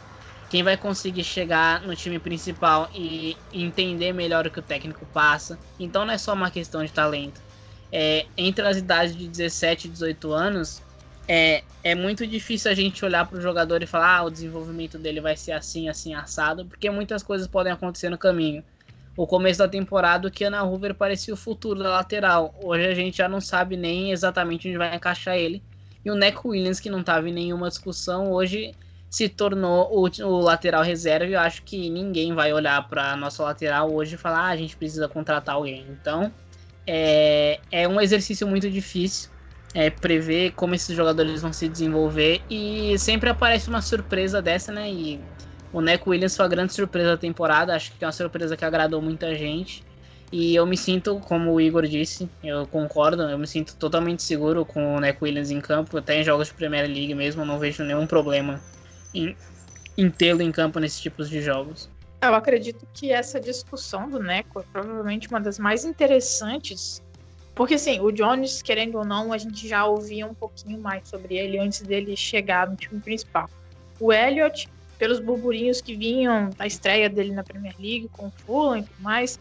[SPEAKER 5] quem vai conseguir chegar no time principal e entender melhor o que o técnico passa. Então não é só uma questão de talento. É, entre as idades de 17 e 18 anos, é, é muito difícil a gente olhar para o jogador e falar ah, o desenvolvimento dele vai ser assim, assim, assado, porque muitas coisas podem acontecer no caminho. O começo da temporada, o Kiana Hoover parecia o futuro da lateral. Hoje a gente já não sabe nem exatamente onde vai encaixar ele. E o Neco Williams, que não estava em nenhuma discussão, hoje se tornou o, o, lateral reserva. Eu acho que ninguém vai olhar para nossa lateral hoje e falar: ah, a gente precisa contratar alguém. Então é, é um exercício muito difícil é, prever como esses jogadores vão se desenvolver e sempre aparece uma surpresa dessa, né? E o Neco Williams foi a grande surpresa da temporada. Acho que é uma surpresa que agradou muita gente. E eu me sinto, como o Igor disse, eu concordo, eu me sinto totalmente seguro com o Neco Williams em campo, até em jogos de Premier League mesmo, não vejo nenhum problema em, em tê-lo em campo nesses tipos de jogos.
[SPEAKER 3] Eu acredito que essa discussão do Neco é provavelmente uma das mais interessantes, porque assim, o Jones, querendo ou não, a gente já ouvia um pouquinho mais sobre ele antes dele chegar no time principal. O Elliott, pelos burburinhos que vinham da estreia dele na Premier League com o Fulham e tudo mais,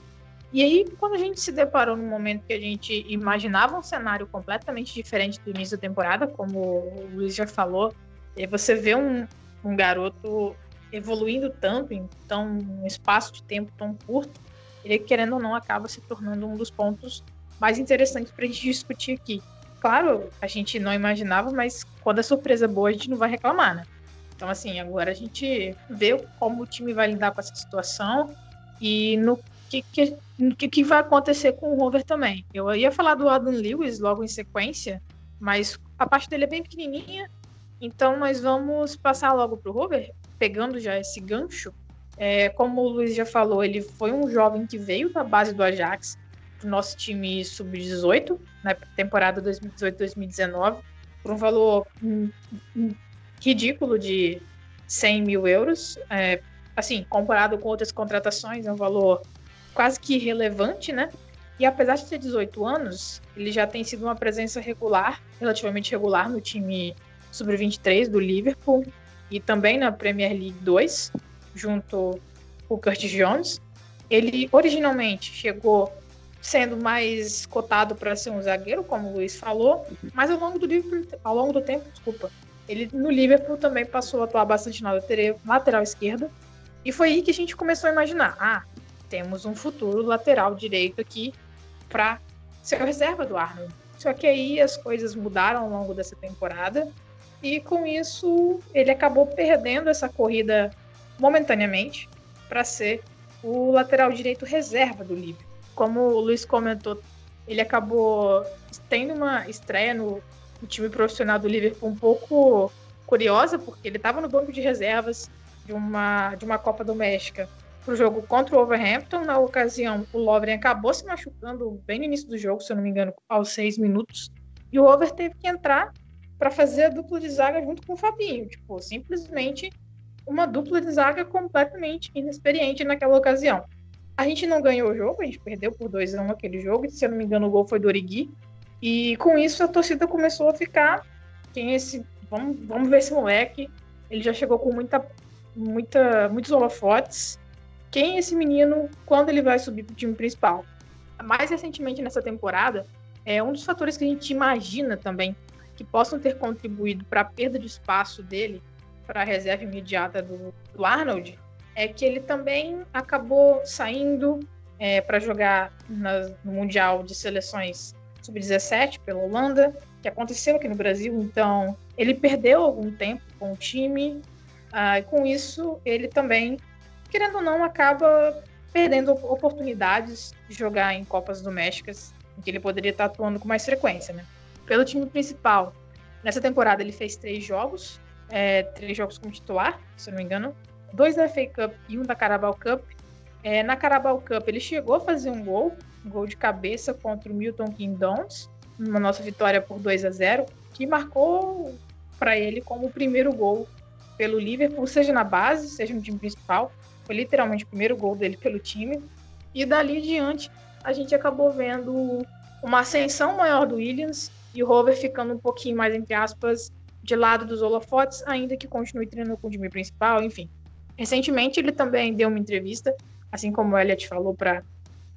[SPEAKER 3] e aí, quando a gente se deparou no momento que a gente imaginava um cenário completamente diferente do início da temporada, como o Luiz já falou, você vê um, um garoto evoluindo tanto em tão um espaço de tempo tão curto, ele querendo ou não acaba se tornando um dos pontos mais interessantes para a gente discutir aqui. Claro, a gente não imaginava, mas quando a surpresa é boa, a gente não vai reclamar, né? Então, assim, agora a gente vê como o time vai lidar com essa situação e no que, que, que, que vai acontecer com o Rover também. Eu ia falar do Adam Lewis logo em sequência, mas a parte dele é bem pequenininha, então nós vamos passar logo para o Rover, pegando já esse gancho. É, como o Luiz já falou, ele foi um jovem que veio da base do Ajax, do nosso time sub-18, na temporada 2018-2019, por um valor hum, hum, ridículo de 100 mil euros. É, assim, comparado com outras contratações, é um valor quase que irrelevante, né? E apesar de ter 18 anos, ele já tem sido uma presença regular, relativamente regular no time sub-23 do Liverpool e também na Premier League 2, junto com o Curtis Jones. Ele originalmente chegou sendo mais cotado para ser um zagueiro, como o Luiz falou, mas ao longo do, Liverpool, ao longo do tempo, desculpa, ele no Liverpool também passou a atuar bastante na lateral esquerda. E foi aí que a gente começou a imaginar: ah, temos um futuro lateral direito aqui para ser reserva do Arnold. Só que aí as coisas mudaram ao longo dessa temporada e com isso ele acabou perdendo essa corrida momentaneamente para ser o lateral direito reserva do Liverpool. Como o Luiz comentou, ele acabou tendo uma estreia no, no time profissional do Liverpool um pouco curiosa, porque ele estava no banco de reservas de uma, de uma Copa Doméstica para o jogo contra o Overhampton. Na ocasião, o Lovren acabou se machucando bem no início do jogo, se eu não me engano, aos seis minutos. E o Over teve que entrar para fazer a dupla de zaga junto com o Fabinho. Tipo, simplesmente uma dupla de zaga completamente inexperiente naquela ocasião. A gente não ganhou o jogo, a gente perdeu por 2 a 1 um aquele jogo, e se eu não me engano, o gol foi do Origui. E com isso a torcida começou a ficar. Quem é esse. Vamos, vamos ver esse moleque. Ele já chegou com muita, muita, muitos holofotes quem é esse menino quando ele vai subir para o time principal. Mais recentemente nessa temporada, é um dos fatores que a gente imagina também que possam ter contribuído para a perda de espaço dele para a reserva imediata do, do, Arnold é que ele também acabou saindo é, para jogar na, no Mundial de Seleções Sub-17 pela Holanda, que aconteceu aqui no Brasil. Então, ele perdeu algum tempo com o time. Ah, e com isso, ele também querendo ou não, acaba perdendo oportunidades de jogar em Copas Domésticas, em que ele poderia estar atuando com mais frequência, né? Pelo time principal, nessa temporada ele fez três jogos, é, três jogos como titular, se eu não me engano, dois da FA Cup e um da Carabao Cup. É, na Carabao Cup ele chegou a fazer um gol, um gol de cabeça contra o Milton Keynes, uma nossa vitória por 2 a 0, que marcou para ele como o primeiro gol pelo Liverpool, seja na base, seja no time principal. Foi literalmente o primeiro gol dele pelo time. E dali em diante, a gente acabou vendo uma ascensão maior do Williams e o Rover ficando um pouquinho mais, entre aspas, de lado dos holofotes, ainda que continue treinando com o time principal, enfim. Recentemente, ele também deu uma entrevista, assim como o Elliot falou para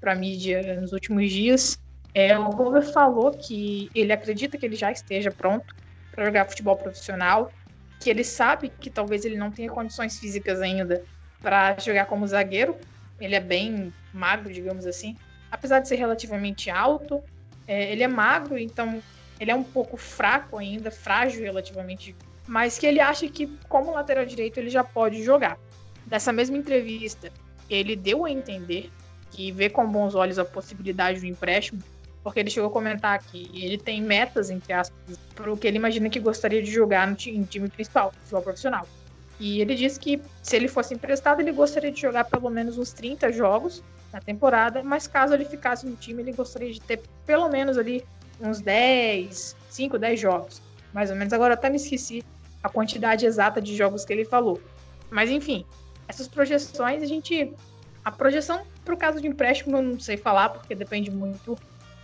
[SPEAKER 3] a mídia nos últimos dias. É, o Rover falou que ele acredita que ele já esteja pronto para jogar futebol profissional, que ele sabe que talvez ele não tenha condições físicas ainda para jogar como zagueiro. Ele é bem magro, digamos assim. Apesar de ser relativamente alto, é, ele é magro, então ele é um pouco fraco ainda, frágil relativamente, mas que ele acha que como lateral direito ele já pode jogar. Dessa mesma entrevista, ele deu a entender que vê com bons olhos a possibilidade do empréstimo, porque ele chegou a comentar que ele tem metas, entre aspas, para o que ele imagina que gostaria de jogar no time, time principal, futebol profissional. E ele disse que se ele fosse emprestado, ele gostaria de jogar pelo menos uns 30 jogos na temporada, mas caso ele ficasse no time, ele gostaria de ter pelo menos ali uns 10, 5, 10 jogos. Mais ou menos. Agora até me esqueci a quantidade exata de jogos que ele falou. Mas enfim, essas projeções, a gente. A projeção para o caso de empréstimo eu não sei falar, porque depende muito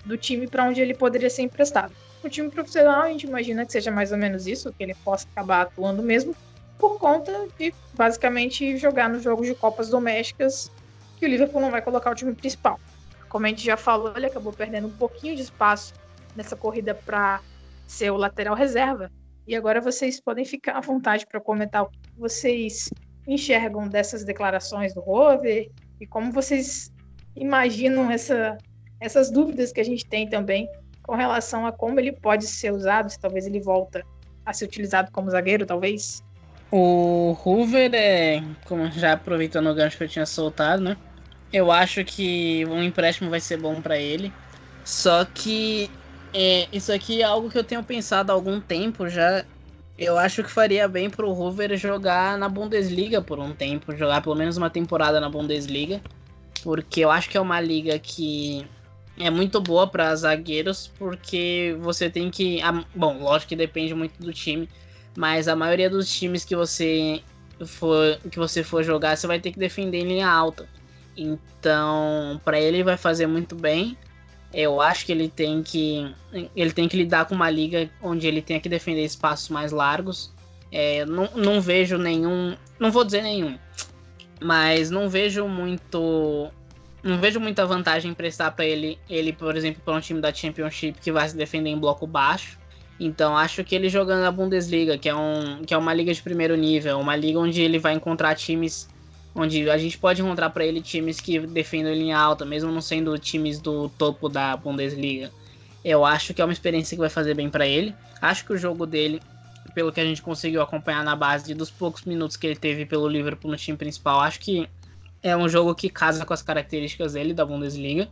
[SPEAKER 3] do time para onde ele poderia ser emprestado. O time profissional, a gente imagina que seja mais ou menos isso, que ele possa acabar atuando mesmo, por conta de basicamente jogar nos jogos de Copas Domésticas, que o Liverpool não vai colocar o time principal. Como a gente já falou, ele acabou perdendo um pouquinho de espaço nessa corrida para ser o lateral reserva. E agora vocês podem ficar à vontade para comentar o que vocês enxergam dessas declarações do Rover e como vocês imaginam essa, essas dúvidas que a gente tem também com relação a como ele pode ser usado, se talvez ele volta a ser utilizado como zagueiro, talvez.
[SPEAKER 5] O Hoover é, como já aproveitando o gancho que eu tinha soltado, né? Eu acho que um empréstimo vai ser bom para ele. Só que é, isso aqui é algo que eu tenho pensado há algum tempo já. Eu acho que faria bem pro Hoover jogar na Bundesliga por um tempo, jogar pelo menos uma temporada na Bundesliga, porque eu acho que é uma liga que é muito boa para zagueiros, porque você tem que, bom, lógico que depende muito do time, mas a maioria dos times que você for que você for jogar, você vai ter que defender em linha alta. Então, para ele vai fazer muito bem. Eu acho que ele tem que ele tem que lidar com uma liga onde ele tenha que defender espaços mais largos. É, não, não vejo nenhum, não vou dizer nenhum, mas não vejo muito não vejo muita vantagem em prestar para ele, ele, por exemplo, para um time da Championship que vai se defender em bloco baixo. Então acho que ele jogando na Bundesliga, que é, um, que é uma liga de primeiro nível, uma liga onde ele vai encontrar times onde a gente pode encontrar para ele times que defendem linha alta, mesmo não sendo times do topo da Bundesliga. Eu acho que é uma experiência que vai fazer bem para ele. Acho que o jogo dele, pelo que a gente conseguiu acompanhar na base dos poucos minutos que ele teve pelo Liverpool no time principal, acho que é um jogo que casa com as características dele da Bundesliga.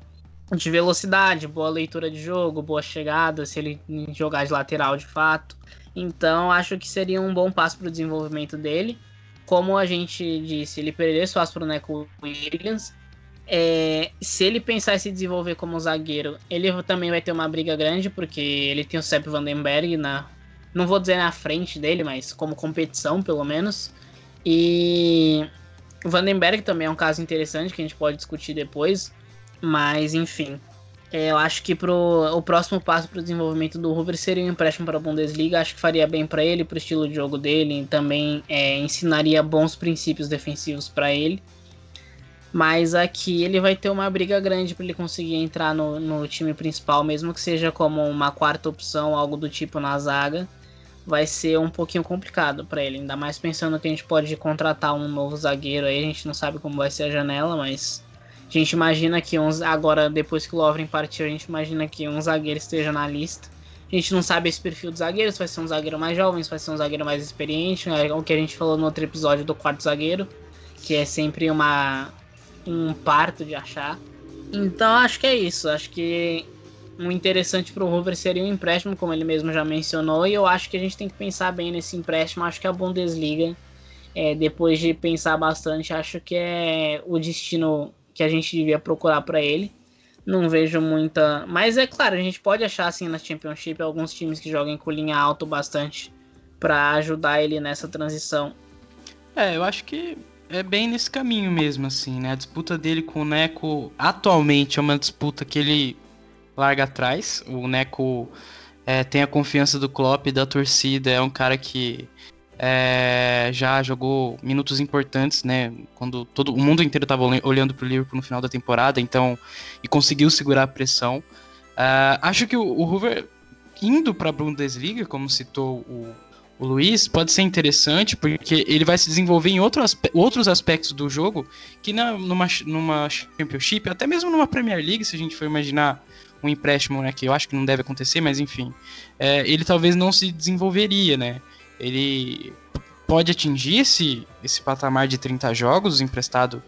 [SPEAKER 5] De velocidade, boa leitura de jogo, boa chegada, se ele jogar de lateral de fato. Então acho que seria um bom passo para o desenvolvimento dele como a gente disse, ele perdeu espaço para o Neco Williams. É, se ele pensar em se desenvolver como zagueiro, ele também vai ter uma briga grande, porque ele tem o Sepp Vandenberg na. Não vou dizer na frente dele, mas como competição, pelo menos. E o Vandenberg também é um caso interessante que a gente pode discutir depois. Mas, enfim. É, eu acho que pro, o próximo passo para o desenvolvimento do Hoover seria um empréstimo para a Bundesliga. Acho que faria bem para ele, para o estilo de jogo dele. E também é, ensinaria bons princípios defensivos para ele. Mas aqui ele vai ter uma briga grande para ele conseguir entrar no, no, time principal, mesmo que seja como uma quarta opção, algo do tipo na zaga. Vai ser um pouquinho complicado para ele, ainda mais pensando que a gente pode contratar um novo zagueiro aí. A gente não sabe como vai ser a janela, mas a gente imagina que uns, agora, depois que o Lovren partiu, a gente imagina que um zagueiro esteja na lista. A gente não sabe esse perfil dos zagueiros, vai ser um zagueiro mais jovem, vai ser um zagueiro mais experiente, é o que a gente falou no outro episódio do quarto zagueiro, que é sempre uma um parto de achar. Então acho que é isso, acho que o interessante para o Hoover seria um empréstimo, como ele mesmo já mencionou, e eu acho que a gente tem que pensar bem nesse empréstimo. Acho que a Bundesliga, é, depois de pensar bastante, acho que é o destino que a gente devia procurar para ele. Não vejo muita. Mas é claro, a gente pode achar assim na Championship alguns times que joguem com linha alto bastante para ajudar ele nessa transição.
[SPEAKER 4] É, eu acho que é bem nesse caminho mesmo, assim, né? A disputa dele com o Neco atualmente é uma disputa que ele larga atrás. O Neco é, tem a confiança do Klopp e da torcida, é um cara que é, já jogou minutos importantes, né? Quando todo o mundo inteiro estava olhando para o Liverpool no final da temporada, então e conseguiu segurar a pressão. Uh, acho que o, o Hoover indo para a Bundesliga, como citou o, o Luiz, pode ser interessante porque ele vai se desenvolver em outro aspe outros aspectos do jogo que na, numa, numa Championship, até mesmo numa Premier League, se a gente for imaginar um empréstimo, né, que eu acho que não deve acontecer, mas enfim, é, ele talvez não se desenvolveria, né? Ele pode atingir esse, esse patamar de 30 jogos emprestado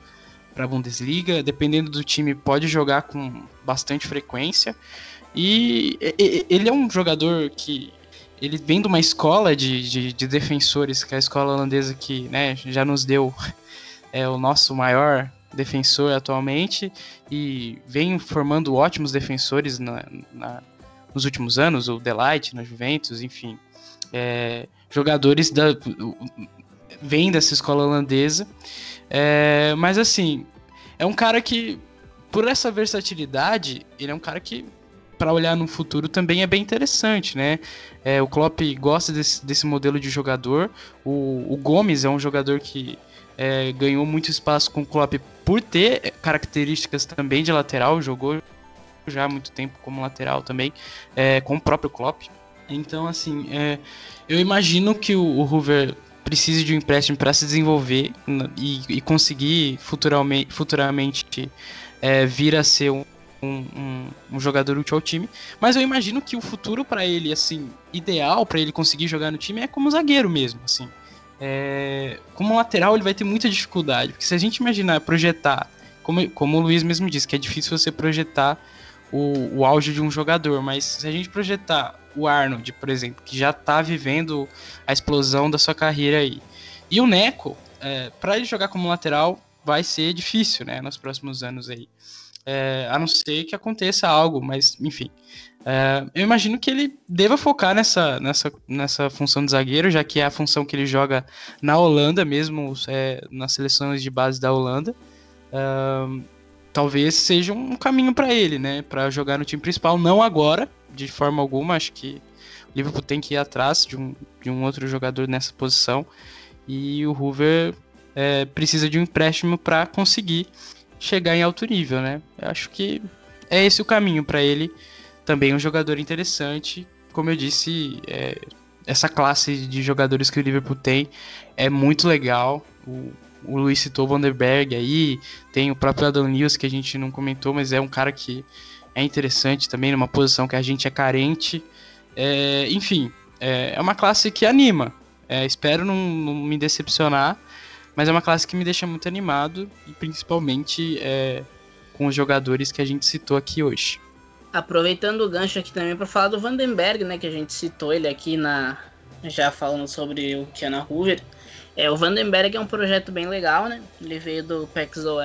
[SPEAKER 4] para a Bundesliga, dependendo do time, pode jogar com bastante frequência. E ele é um jogador que ele vem de uma escola de, de, de defensores, que é a escola holandesa que né, já nos deu é, o nosso maior defensor atualmente e vem formando ótimos defensores na, na, nos últimos anos, o Delight na Juventus, enfim. É, jogadores da, vem dessa escola holandesa. É, mas assim, é um cara que, por essa versatilidade, ele é um cara que, para olhar no futuro, também é bem interessante, né? É, o Klopp gosta desse, desse modelo de jogador. O, o Gomes é um jogador que é, ganhou muito espaço com o Klopp por ter características também de lateral, jogou já há muito tempo como lateral também, é, com o próprio Klopp. Então, assim, é, eu imagino que o, o Hoover precise de um empréstimo para se desenvolver e, e, conseguir futuramente, futuramente é, vir a ser um, um, um, jogador útil ao time. Mas eu imagino que o futuro para ele, assim, ideal para ele conseguir jogar no time é como zagueiro mesmo, assim. É, como lateral ele vai ter muita dificuldade, porque se a gente imaginar projetar, como, como o Luiz mesmo disse, que é difícil você projetar o, o auge de um jogador, mas se a gente projetar o Arnold, por exemplo, que já está vivendo a explosão da sua carreira aí, e o Neco, é, para ele jogar como lateral vai ser difícil, né, nos próximos anos aí. É, a não ser que aconteça algo, mas enfim. É, eu imagino que ele deva focar nessa, nessa, nessa função de zagueiro, já que é a função que ele joga na Holanda mesmo, é, nas seleções de base da Holanda. É, talvez seja um caminho para ele, né? Para jogar no time principal, não agora, de forma alguma. Acho que o Liverpool tem que ir atrás de um, de um outro jogador nessa posição. E o Hoover é, precisa de um empréstimo para conseguir chegar em alto nível, né? Eu acho que é esse o caminho para ele. Também um jogador interessante. Como eu disse, é, essa classe de jogadores que o Liverpool tem é muito legal. O, o Luiz citou o Vanderberg aí, tem o próprio Adam Lewis que a gente não comentou, mas é um cara que é interessante também, numa posição que a gente é carente. É, enfim, é, é, uma classe que anima. É, espero não, não, me decepcionar, mas é uma classe que me deixa muito animado, e principalmente é, com os jogadores que a gente citou aqui hoje.
[SPEAKER 5] Aproveitando o gancho aqui também para falar do Vandenberg, né, que a gente citou ele aqui na já falando sobre o Kiana Hoover. É, o Vandenberg é um projeto bem legal, né? Ele veio do PEXOL.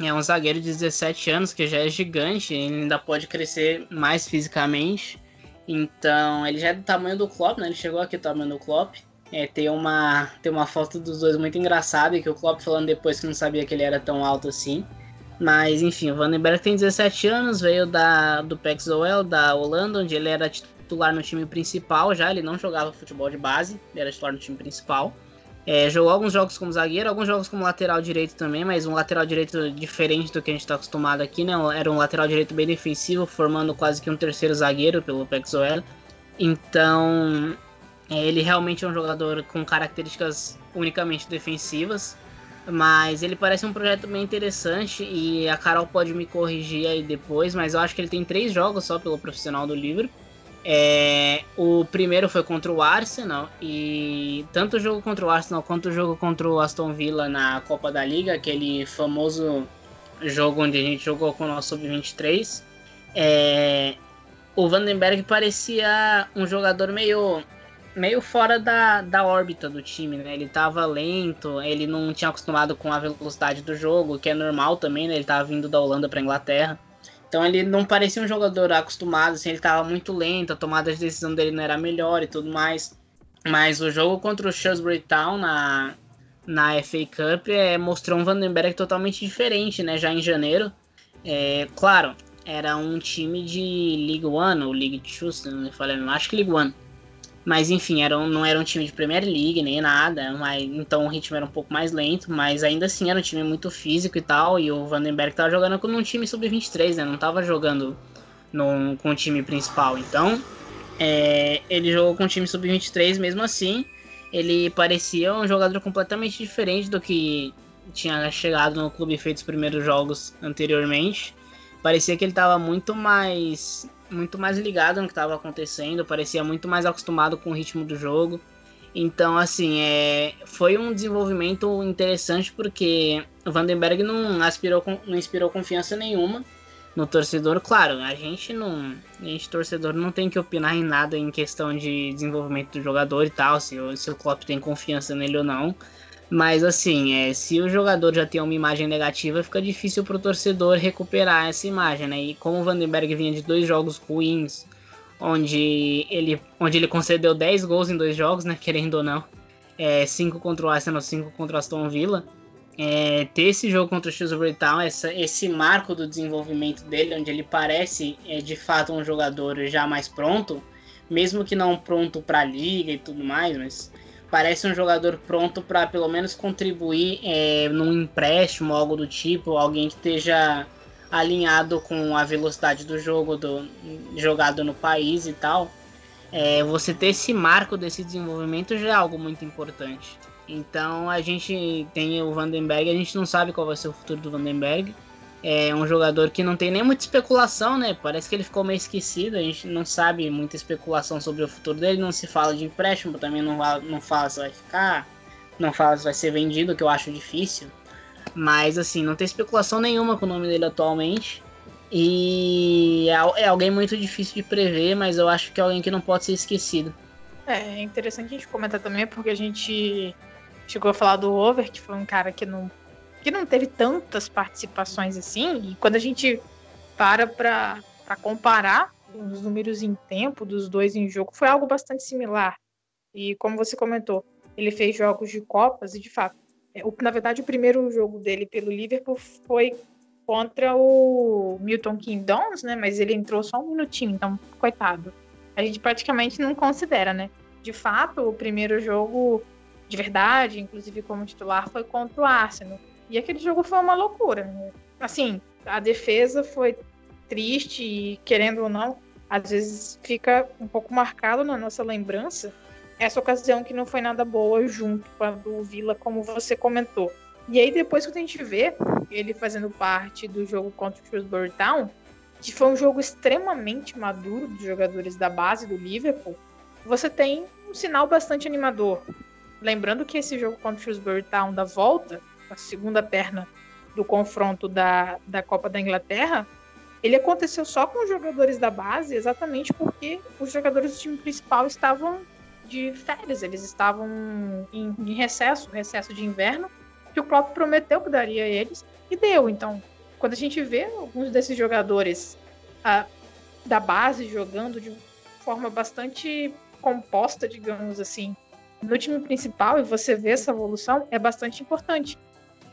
[SPEAKER 5] É um zagueiro de 17 anos que já é gigante, ele ainda pode crescer mais fisicamente. Então, ele já é do tamanho do Klopp, né? Ele chegou aqui do tamanho do Klopp. É, tem uma tem uma foto dos dois muito engraçada que o Klopp falando depois que não sabia que ele era tão alto assim. Mas enfim, o Vandenberg tem 17 anos, veio da do PEXOL, da Holanda, onde ele era titular no time principal já, ele não jogava futebol de base, ele era titular no time principal. É, jogou alguns jogos como zagueiro, alguns jogos como lateral direito também, mas um lateral direito diferente do que a gente está acostumado aqui, né? Era um lateral direito bem defensivo, formando quase que um terceiro zagueiro pelo Pexoel. Então, é, ele realmente é um jogador com características unicamente defensivas, mas ele parece um projeto bem interessante e a Carol pode me corrigir aí depois, mas eu acho que ele tem três jogos só pelo profissional do livro. É, o primeiro foi contra o Arsenal e tanto o jogo contra o Arsenal quanto o jogo contra o Aston Villa na Copa da Liga, aquele famoso jogo onde a gente jogou com o nosso sub-23, é, o Vandenberg parecia um jogador meio meio fora da, da órbita do time, né? Ele tava lento, ele não tinha acostumado com a velocidade do jogo, que é normal também, né? Ele tava vindo da Holanda para Inglaterra. Então ele não parecia um jogador acostumado, assim, ele estava muito lento, a tomada de decisão dele não era melhor e tudo mais. Mas o jogo contra o Shrewsbury Town na, na FA Cup é, mostrou um Vandenberg totalmente diferente, né? Já em janeiro. É, claro, era um time de League One ou League Two, se não me falei, acho que League One. Mas enfim, era um, não era um time de Premier League nem nada, mas, então o ritmo era um pouco mais lento, mas ainda assim era um time muito físico e tal. E o Vandenberg tava jogando com um time sub-23, né? Não tava jogando no, com o time principal. Então, é, ele jogou com o time sub-23 mesmo assim. Ele parecia um jogador completamente diferente do que tinha chegado no clube e feito os primeiros jogos anteriormente. Parecia que ele estava muito mais muito mais ligado no que estava acontecendo, parecia muito mais acostumado com o ritmo do jogo. Então, assim, é, foi um desenvolvimento interessante porque o Vandenberg não, aspirou, não inspirou confiança nenhuma no torcedor. Claro, a gente não. A gente, torcedor, não tem que opinar em nada em questão de desenvolvimento do jogador e tal, se, se o Klopp tem confiança nele ou não. Mas assim, é, se o jogador já tem uma imagem negativa, fica difícil para o torcedor recuperar essa imagem, né? E como o Vandenberg vinha de dois jogos ruins, onde ele, onde ele concedeu 10 gols em dois jogos, né? Querendo ou não. é, cinco contra o Arsenal, cinco contra o Aston Villa. É, ter esse jogo contra o Shrewsbury Town, essa, esse marco do desenvolvimento dele, onde ele parece é, de fato um jogador já mais pronto, mesmo que não pronto para a liga e tudo mais, mas parece um jogador pronto para pelo menos contribuir é, num empréstimo, algo do tipo, alguém que esteja alinhado com a velocidade do jogo do, jogado no país e tal. É, você ter esse marco desse desenvolvimento já é algo muito importante. Então a gente tem o Vandenberg, a gente não sabe qual vai ser o futuro do Vandenberg. É um jogador que não tem nem muita especulação, né? Parece que ele ficou meio esquecido, a gente não sabe muita especulação sobre o futuro dele, não se fala de empréstimo, também não, não fala se vai ficar, não fala se vai ser vendido, que eu acho difícil. Mas assim, não tem especulação nenhuma com o nome dele atualmente. E é, é alguém muito difícil de prever, mas eu acho que é alguém que não pode ser esquecido.
[SPEAKER 3] É interessante a gente comentar também, porque a gente chegou a falar do Over, que foi um cara que não, que não teve tantas participações assim, e quando a gente para pra comparar os números em tempo dos dois em jogo, foi algo bastante similar. E como você comentou, ele fez jogos de Copas, e de fato, é, na verdade, o primeiro jogo dele pelo Liverpool foi contra o Milton Keynes, né? Mas ele entrou só um minutinho, então, coitado. A gente praticamente não considera, né? De fato, o primeiro jogo de verdade, inclusive como titular, foi contra o Arsenal. E aquele jogo foi uma loucura. Assim, a defesa foi triste e, querendo ou não, às vezes fica um pouco marcado na nossa lembrança essa ocasião que não foi nada boa junto com a do Vila, como você comentou. E aí depois que a gente vê ele fazendo parte do jogo contra o Shrewsbury Town, que foi um jogo extremamente maduro dos jogadores da base do Liverpool, você tem um sinal bastante animador. Lembrando que esse jogo contra o Shrewsbury Town da volta, a segunda perna do confronto da, da Copa da Inglaterra, ele aconteceu só com os jogadores da base, exatamente porque os jogadores do time principal estavam de férias, eles estavam em, em recesso, recesso de inverno, que o próprio prometeu que daria a eles, e deu. Então, quando a gente vê alguns desses jogadores a, da base jogando de forma bastante composta, digamos assim, no time principal, e você vê essa evolução, é bastante importante.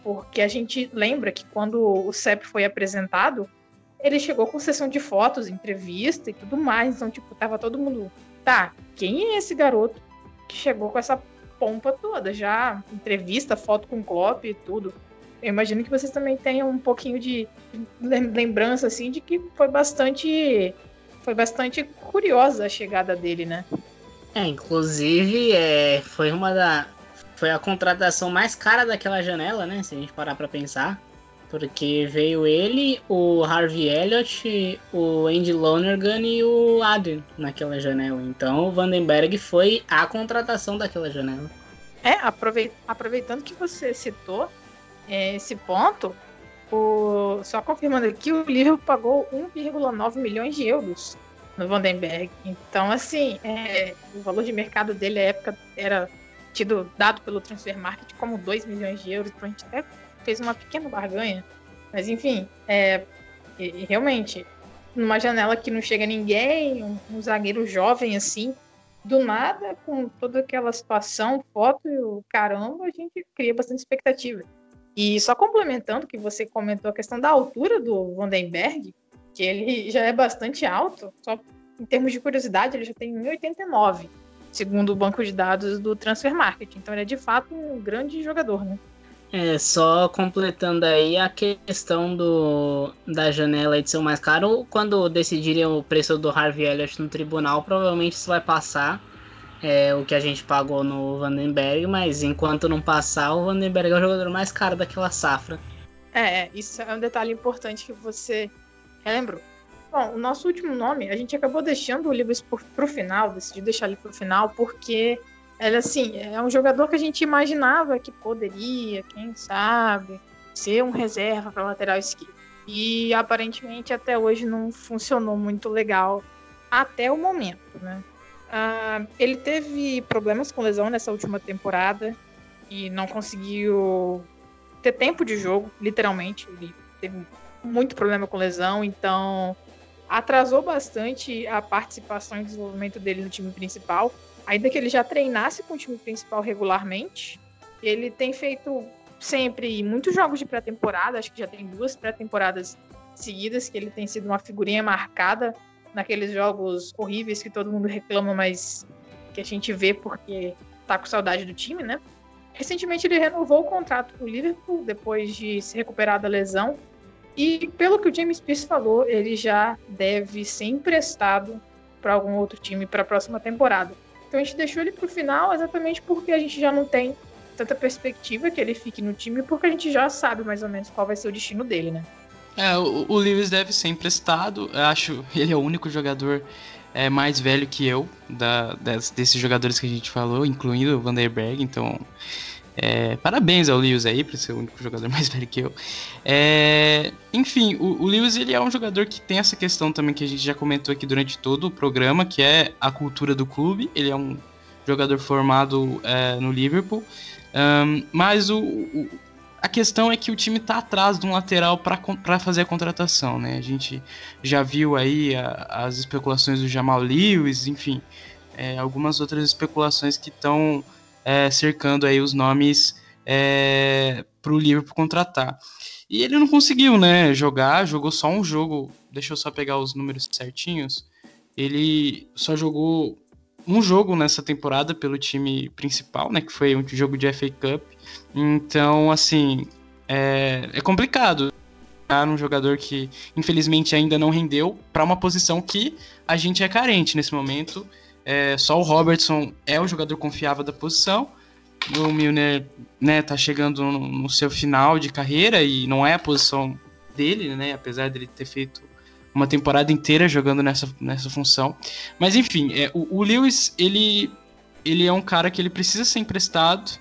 [SPEAKER 3] Porque a gente lembra que quando o CEP foi apresentado, ele chegou com sessão de fotos, entrevista e tudo mais. Então, tipo, tava todo mundo tá, quem é esse garoto que chegou com essa pompa toda? Já entrevista, foto com Klopp e tudo. Eu imagino que vocês também tenham um pouquinho de lembrança, assim, de que foi bastante. Foi bastante curiosa a chegada dele, né?
[SPEAKER 5] É, inclusive, é, foi uma da. Foi a contratação mais cara daquela janela, né? Se a gente parar pra pensar. Porque veio ele, o Harvey Elliott, o Andy Lonergan e o Adrian naquela janela. Então o Vandenberg foi a contratação daquela janela.
[SPEAKER 3] É, aproveitando que você citou é, esse ponto, o, só confirmando aqui, o Liverpool pagou 1,9 milhões de euros no Vandenberg. Então, assim, é, o valor de mercado dele à época era tido dado pelo Transfer Market como 2 milhões de euros, então a gente até fez uma pequena barganha. Mas enfim, é, realmente, numa janela que não chega ninguém, um, um, zagueiro jovem assim, do nada, com toda aquela situação, foto e o caramba, a gente cria bastante expectativa. E só complementando que você comentou a questão da altura do Vandenberg, que ele já é bastante alto, só em termos de curiosidade, ele já tem 1,89, segundo o banco de dados do Transfer Market. Então ele é de fato um grande jogador, né?
[SPEAKER 5] É, só completando aí a questão do, da janela de ser mais caro, quando decidirem o preço do Harvey Elliott no tribunal, provavelmente isso vai passar é, o que a gente pagou no Vandenberg, mas enquanto não passar, o Vandenberg é o jogador mais caro daquela safra.
[SPEAKER 3] É, isso é um detalhe importante que você relembrou. Bom, o nosso último nome, a gente acabou deixando o Lewis pro final, decidiu deixar ele pro final, porque ele, assim, é um jogador que a gente imaginava que poderia, quem sabe, ser um reserva para lateral esquerdo. E aparentemente até hoje não funcionou muito legal até o momento, né? Uh, ele teve problemas com lesão nessa última temporada e não conseguiu ter tempo de jogo, literalmente. Ele teve muito problema com lesão, então atrasou bastante a participação e desenvolvimento dele no time principal, ainda que ele já treinasse com o time principal regularmente. Ele tem feito sempre muitos jogos de pré-temporada, acho que já tem duas pré-temporadas seguidas que ele tem sido uma figurinha marcada naqueles jogos horríveis que todo mundo reclama, mas que a gente vê porque tá com saudade do time, né? Recentemente ele renovou o contrato com o Liverpool depois de se recuperar da lesão. E pelo que o James Pierce falou, ele já deve ser emprestado para algum outro time para a próxima temporada. Então a gente deixou ele para o final exatamente porque a gente já não tem tanta perspectiva que ele fique no time, porque a gente já sabe mais ou menos qual vai ser o destino dele, né?
[SPEAKER 4] É, o, o Lewis deve ser emprestado. Eu acho ele é o único jogador é, mais velho que eu, da, desses jogadores que a gente falou, incluindo o Vanderberg. Então, é, parabéns ao Lewis aí, por ser o único jogador mais velho que eu. É, enfim, o, o, Lewis ele é um jogador que tem essa questão também que a gente já comentou aqui durante todo o programa, que é a cultura do clube. Ele é um jogador formado é, no Liverpool. Um, mas o, o, a questão é que o time está atrás de um lateral para fazer a contratação, né? A gente já viu aí a, as especulações do Jamal Lewis, enfim, é, algumas outras especulações que estão é, cercando aí os nomes é, para o Liverpool contratar. E ele não conseguiu, né, jogar, jogou só um jogo, deixa eu só pegar os números certinhos, ele só jogou um jogo nessa temporada pelo time principal, né, que foi um jogo de FA Cup, então, assim, é, é complicado um jogador que infelizmente ainda não rendeu para uma posição que a gente é carente nesse momento. É, só o Robertson é o jogador confiável da posição. O Milner né, tá chegando no, seu final de carreira e não é a posição dele, né? Apesar dele ter feito uma temporada inteira jogando nessa, nessa função. Mas enfim, é, o, o Lewis ele, ele é um cara que ele precisa ser emprestado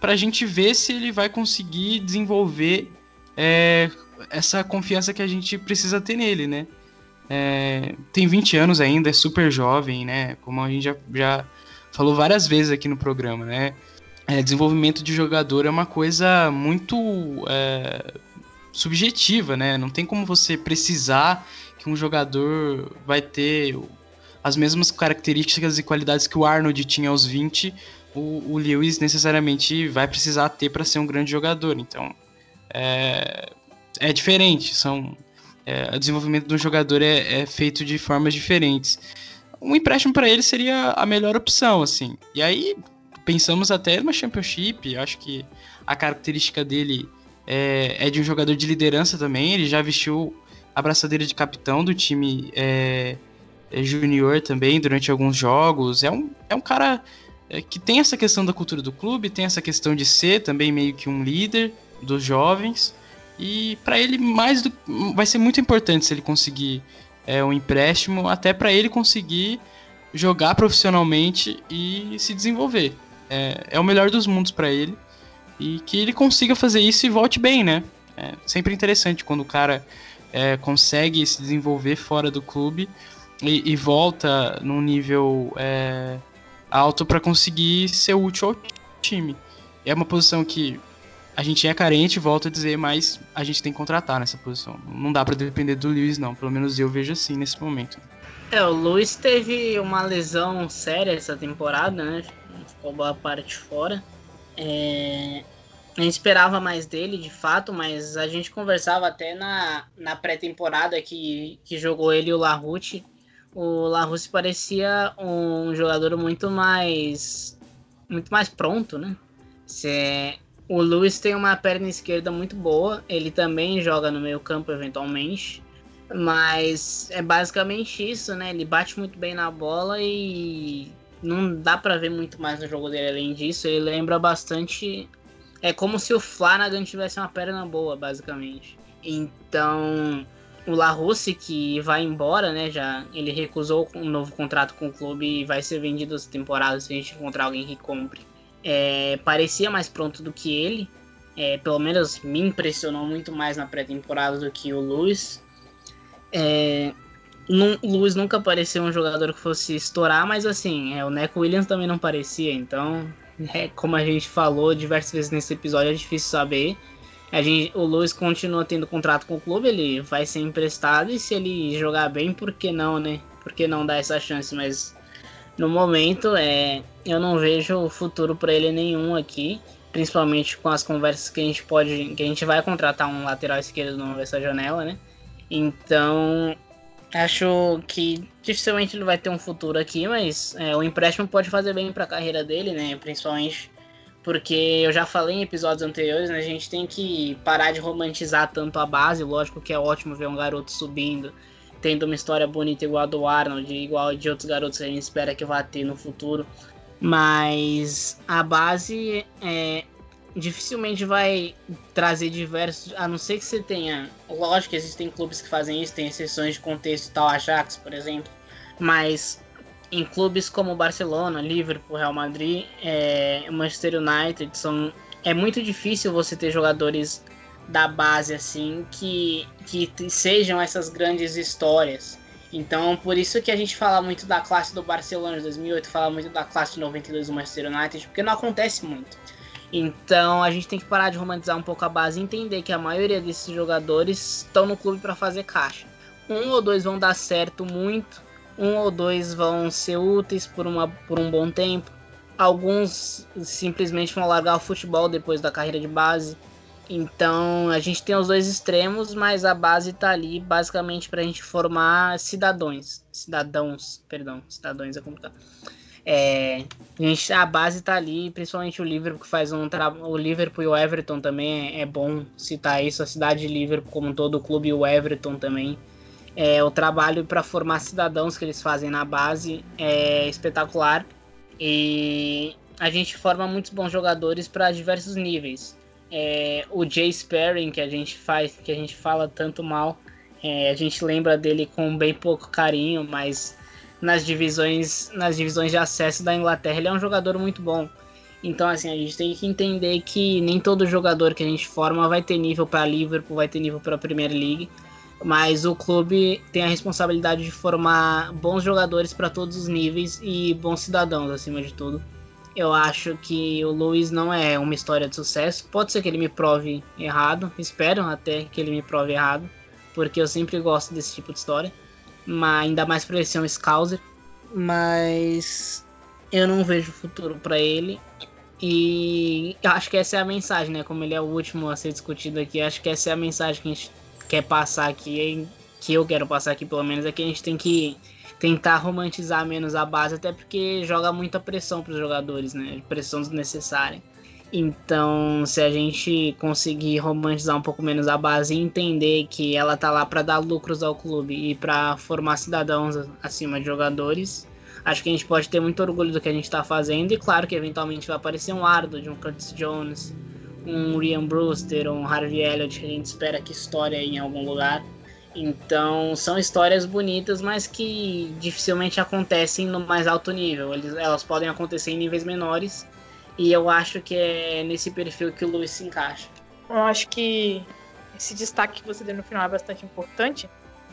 [SPEAKER 4] para a gente ver se ele vai conseguir desenvolver é, essa confiança que a gente precisa ter nele, né? É, tem 20 anos ainda, é super jovem, né? Como a gente já, já falou várias vezes aqui no programa, né? É, desenvolvimento de jogador é uma coisa muito é, subjetiva, né? Não tem como você precisar que um jogador vai ter as mesmas características e qualidades que o Arnold tinha aos 20 o, o Lewis necessariamente vai precisar ter para ser um grande jogador. Então, é, é diferente. São, é, o desenvolvimento de um jogador é, é feito de formas diferentes. Um empréstimo para ele seria a melhor opção, assim. E aí, pensamos até numa Championship. Acho que a característica dele é, é de um jogador de liderança também. Ele já vestiu a braçadeira de capitão do time é, é junior também durante alguns jogos. É um, é um cara é, que tem essa questão da cultura do clube, tem essa questão de ser também meio que um líder dos jovens. E para ele mais do, vai ser muito importante se ele conseguir é, um empréstimo, até para ele conseguir jogar profissionalmente e se desenvolver. É, é o melhor dos mundos para ele e que ele consiga fazer isso e volte bem, né? É sempre interessante quando o cara é, consegue se desenvolver fora do clube e, e volta num nível é, alto para conseguir ser útil ao time. É uma posição que a gente é carente, volto a dizer, mas a gente tem que contratar nessa posição. Não dá para depender do Luiz, não. Pelo menos eu vejo assim nesse momento.
[SPEAKER 5] É, o Luiz teve uma lesão séria essa temporada, né? Ficou boa parte fora. É... A gente esperava mais dele, de fato, mas a gente conversava até na, na pré-temporada que, que jogou ele e o Larute o Larus parecia um jogador muito mais muito mais pronto, né? Se, o Luiz tem uma perna esquerda muito boa, ele também joga no meio campo eventualmente, mas é basicamente isso, né? Ele bate muito bem na bola e não dá para ver muito mais no jogo dele além disso. Ele lembra bastante, é como se o Flanagan tivesse uma perna boa, basicamente. Então, o Larousse, que vai embora, né? Já ele recusou um novo contrato com o clube e vai ser vendido essa temporada se a gente encontrar alguém que compre. É, parecia mais pronto do que ele. É, pelo menos me impressionou muito mais na pré-temporada do que o Luiz. É, o Luiz nunca pareceu um jogador que fosse estourar, mas assim, é, o Neco Williams também não parecia, então, é, como a gente falou diversas vezes nesse episódio, é difícil saber. A gente, o Luiz continua tendo contrato com o clube, ele vai ser emprestado e se ele jogar bem, por que não, né? Por que não dar essa chance? Mas no momento é, eu não vejo futuro para ele nenhum aqui, principalmente com as conversas que a gente pode, que a gente vai contratar um lateral esquerdo nessa janela, né? Então acho que dificilmente ele vai ter um futuro aqui, mas é, o empréstimo pode fazer bem para a carreira dele, né? Principalmente porque eu já falei em episódios anteriores, né? A gente tem que parar de romantizar tanto a base. Lógico que é ótimo ver um garoto subindo, tendo uma história bonita igual a do Arnold, igual a de outros garotos que a gente espera que vá ter no futuro. Mas a base é, dificilmente vai trazer diversos. A não ser que você tenha. Lógico que existem clubes que fazem isso, tem exceções de contexto e tal, Ajax, por exemplo. Mas em clubes como Barcelona, Liverpool, Real Madrid, é, Manchester United, são, é muito difícil você ter jogadores da base assim que, que sejam essas grandes histórias. Então, por isso que a gente fala muito da classe do Barcelona de 2008, fala muito da classe de 92 do Manchester United, porque não acontece muito. Então, a gente tem que parar de romantizar um pouco a base e entender que a maioria desses jogadores estão no clube para fazer caixa. Um ou dois vão dar certo muito, um ou dois vão ser úteis por, uma, por um bom tempo. Alguns simplesmente vão largar o futebol depois da carreira de base. Então a gente tem os dois extremos, mas a base está ali basicamente para a gente formar cidadãos. Cidadãos, perdão, cidadãos é complicado. É, a, gente, a base está ali, principalmente o Liverpool que faz um trabalho. O Liverpool e o Everton também é, é, bom citar isso. A cidade de Liverpool, como todo o clube, e o Everton também é, o trabalho para formar cidadãos que eles fazem na base é espetacular e a gente forma muitos bons jogadores para diversos níveis. É, o Jay Sperring que a gente faz, que a gente fala tanto mal, é, a gente lembra dele com bem pouco carinho, mas nas divisões, nas divisões de acesso da Inglaterra ele é um jogador muito bom. Então assim a gente tem que entender que nem todo jogador que a gente forma vai ter nível para Liverpool, vai ter nível para a Premier League mas o clube tem a responsabilidade de formar bons jogadores para todos os níveis e bons cidadãos acima de tudo. Eu acho que o Luiz não é uma história de sucesso. Pode ser que ele me prove errado, espero até que ele me prove errado, porque eu sempre gosto desse tipo de história. Mas ainda mais por ele ser um Scouser. Mas eu não vejo futuro para ele. E acho que essa é a mensagem, né? Como ele é o último a ser discutido aqui, acho que essa é a mensagem que a gente quer passar aqui, que eu quero passar aqui pelo menos, é que a gente tem que tentar romantizar menos a base, até porque joga muita pressão para os jogadores, né? Pressão desnecessária. Então, se a gente conseguir romantizar um pouco menos a base e entender que ela tá lá para dar lucros ao clube e para formar cidadãos acima de jogadores, acho que a gente pode ter muito orgulho do que a gente está fazendo. E claro que eventualmente vai aparecer um Ardo de um Curtis Jones, um Ryan Brewster, um Harvey Elliott, que a gente espera que história em algum lugar. Então são histórias bonitas, mas que dificilmente acontecem no mais alto nível. Eles, elas podem acontecer em níveis menores. E eu acho que é nesse perfil que o Lewis se encaixa.
[SPEAKER 3] Eu acho que esse destaque que você deu no final é bastante importante.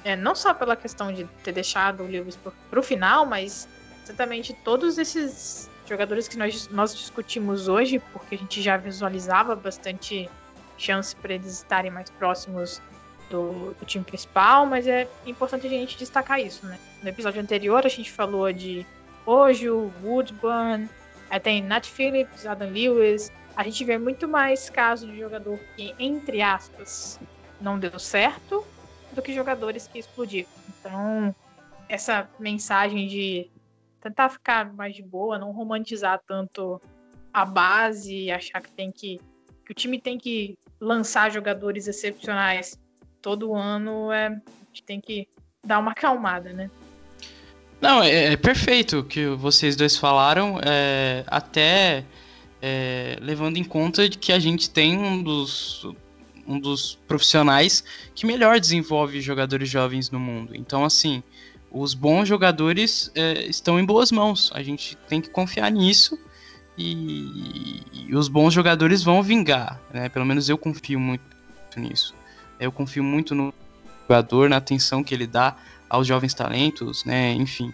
[SPEAKER 3] É, não só pela questão de ter deixado o Lewis para o final, mas exatamente todos esses jogadores que nós, nós discutimos hoje, porque a gente já visualizava bastante chance para eles estarem mais próximos do, do, time principal, mas é importante a gente destacar isso, né? No episódio anterior a gente falou de Ojo, Woodburn, aí tem Nat Phillips, Adam Lewis. A gente vê muito mais casos de jogador que, entre aspas, não deu certo do que jogadores que explodiram. Então, essa mensagem de tentar ficar mais de boa, não romantizar tanto a base, achar que tem que que o time tem que lançar jogadores excepcionais todo ano, é, a gente tem que dar uma acalmada, né?
[SPEAKER 4] Não, é, é perfeito o que vocês dois falaram, é, até é, levando em conta de que a gente tem um dos, um dos profissionais que melhor desenvolve jogadores jovens no mundo. Então, assim, os bons jogadores é, estão em boas mãos. A gente tem que confiar nisso e, e, os bons jogadores vão vingar. Né? Pelo menos eu confio muito nisso. Eu confio muito no jogador, na atenção que ele dá aos jovens talentos, né? Enfim.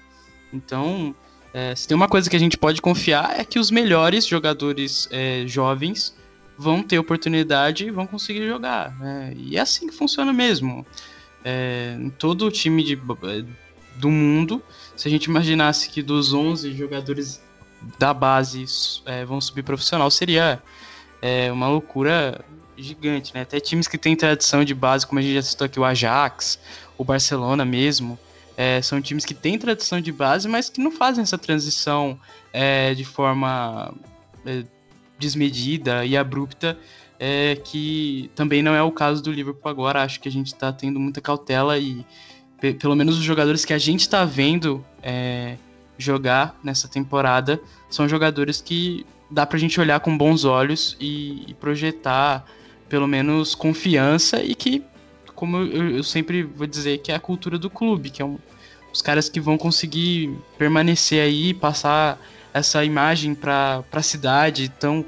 [SPEAKER 4] Então, é, se tem uma coisa que a gente pode confiar é que os melhores jogadores é, jovens vão ter oportunidade e vão conseguir jogar. Né? E é assim que funciona mesmo. É, em todo o time de, do mundo, se a gente imaginasse que dos 11 jogadores da base é, vão subir profissional, seria é, uma loucura gigante, né? Até times que têm tradição de base, como a gente já citou aqui, o Ajax, o Barcelona mesmo, é, são times que têm tradição de base, mas que não fazem essa transição é, de forma é, desmedida e abrupta, é, que também não é o caso do Liverpool agora. Acho que a gente está tendo muita cautela e, pelo menos, os jogadores que a gente está vendo é, jogar nessa temporada são jogadores que dá para a gente olhar com bons olhos e, e projetar pelo menos confiança e que como eu, eu, sempre vou dizer, que é a cultura do clube, que é um, os caras que vão conseguir permanecer aí, passar essa imagem para a cidade, então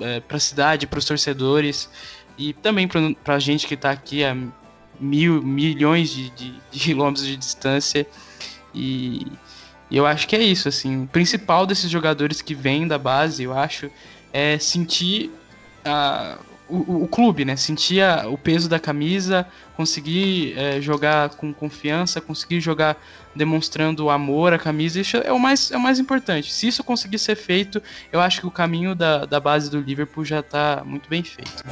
[SPEAKER 4] é, para a cidade, para os torcedores e também para a gente que está aqui a mil milhões de, de, de quilômetros de distância. E eu acho que é isso assim o principal desses jogadores que vêm da base eu acho é sentir a, o, o, clube, né? Sentir o peso da camisa, conseguir é, jogar com confiança, conseguir jogar demonstrando amor à camisa, isso é o mais, é o mais importante. Se isso conseguir ser feito, eu acho que o caminho da, da base do Liverpool já está muito bem feito.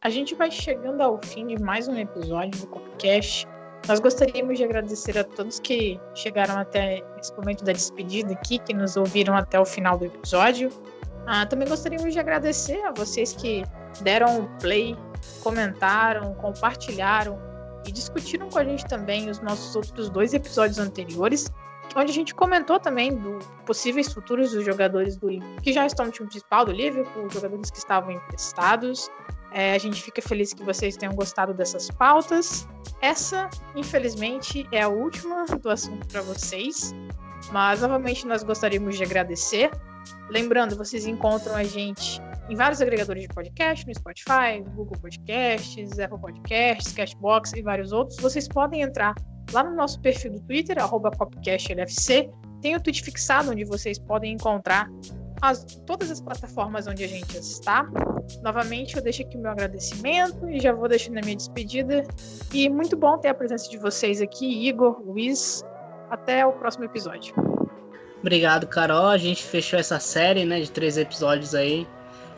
[SPEAKER 3] A gente vai chegando ao fim de mais um episódio do Copcast. Nós gostaríamos de agradecer a todos que chegaram até esse momento da despedida aqui, que nos ouviram até o final do episódio. Ah, também gostaríamos de agradecer a vocês que deram play, comentaram, compartilharam e discutiram com a gente também os nossos outros dois episódios anteriores, onde a gente comentou também dos possíveis futuros dos jogadores do que já estão no time principal do Liverpool, jogadores que estavam emprestados, é, a gente fica feliz que vocês tenham gostado dessas pautas. Essa, infelizmente, é a última do assunto para vocês, mas novamente nós gostaríamos de agradecer. Lembrando, vocês encontram a gente em vários agregadores de podcast, no Spotify, Google Podcasts, Apple Podcasts, Cashbox e vários outros. Vocês podem entrar lá no nosso perfil do Twitter, CopcastLFC. Tem o tweet fixado onde vocês podem encontrar as, todas as plataformas onde a gente está. Novamente, eu deixo aqui o meu agradecimento e já vou deixando a minha despedida. E muito bom ter a presença de vocês aqui, Igor, Luiz. Até o próximo episódio.
[SPEAKER 5] Obrigado, Carol. A gente fechou essa série né, de três episódios aí.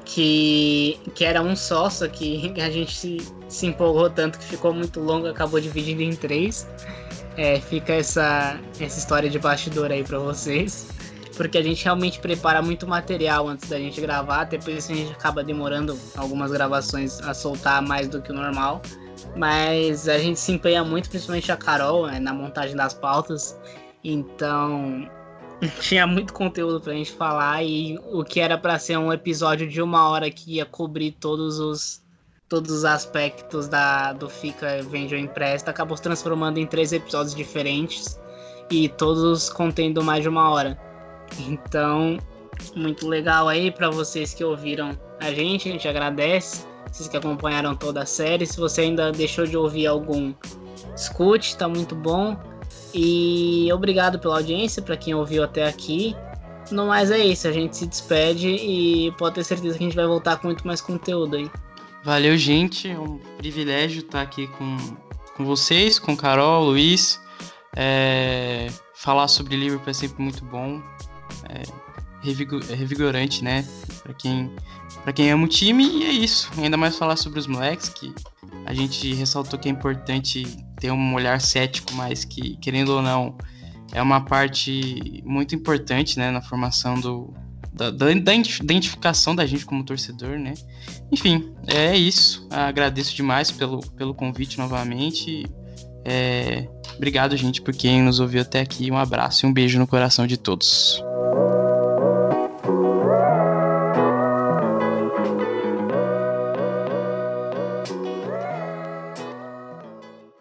[SPEAKER 5] Que, que era um só, só que a gente se, se empolgou tanto que ficou muito longo, acabou dividindo em três. É, fica essa, essa história de bastidor aí para vocês porque a gente realmente prepara muito material antes da gente gravar, por isso a gente acaba demorando algumas gravações a soltar mais do que o normal. Mas a gente se empenha muito, principalmente a Carol, né, na montagem das pautas. Então, tinha muito conteúdo pra gente falar e o que era para ser um episódio de uma hora que ia cobrir todos os todos os aspectos da do Fica Vende ou Empresta acabou se transformando em três episódios diferentes e todos contendo mais de uma hora. Então, muito legal aí para vocês que ouviram a gente, a gente agradece. Vocês que acompanharam toda a série. Se você ainda deixou de ouvir algum, escute, tá muito bom. E obrigado pela audiência, para quem ouviu até aqui. No mais é isso, a gente se despede e pode ter certeza que a gente vai voltar com muito mais conteúdo aí.
[SPEAKER 4] Valeu, gente. É um privilégio estar aqui com, com vocês, com Carol, Luiz. É, falar sobre Liverpool é sempre muito bom é, é, revigorante, né? Para quem, quem ama o time, e é isso. Ainda mais falar sobre os moleques, que a gente ressaltou que é importante ter um olhar cético, mas que, querendo ou não, é uma parte muito importante, né, na formação do, da, da, identificação da gente como torcedor, né? Enfim, é isso. Agradeço demais pelo, pelo convite novamente. É, obrigado, gente, por quem nos ouviu até aqui. Um abraço e um beijo no coração de todos.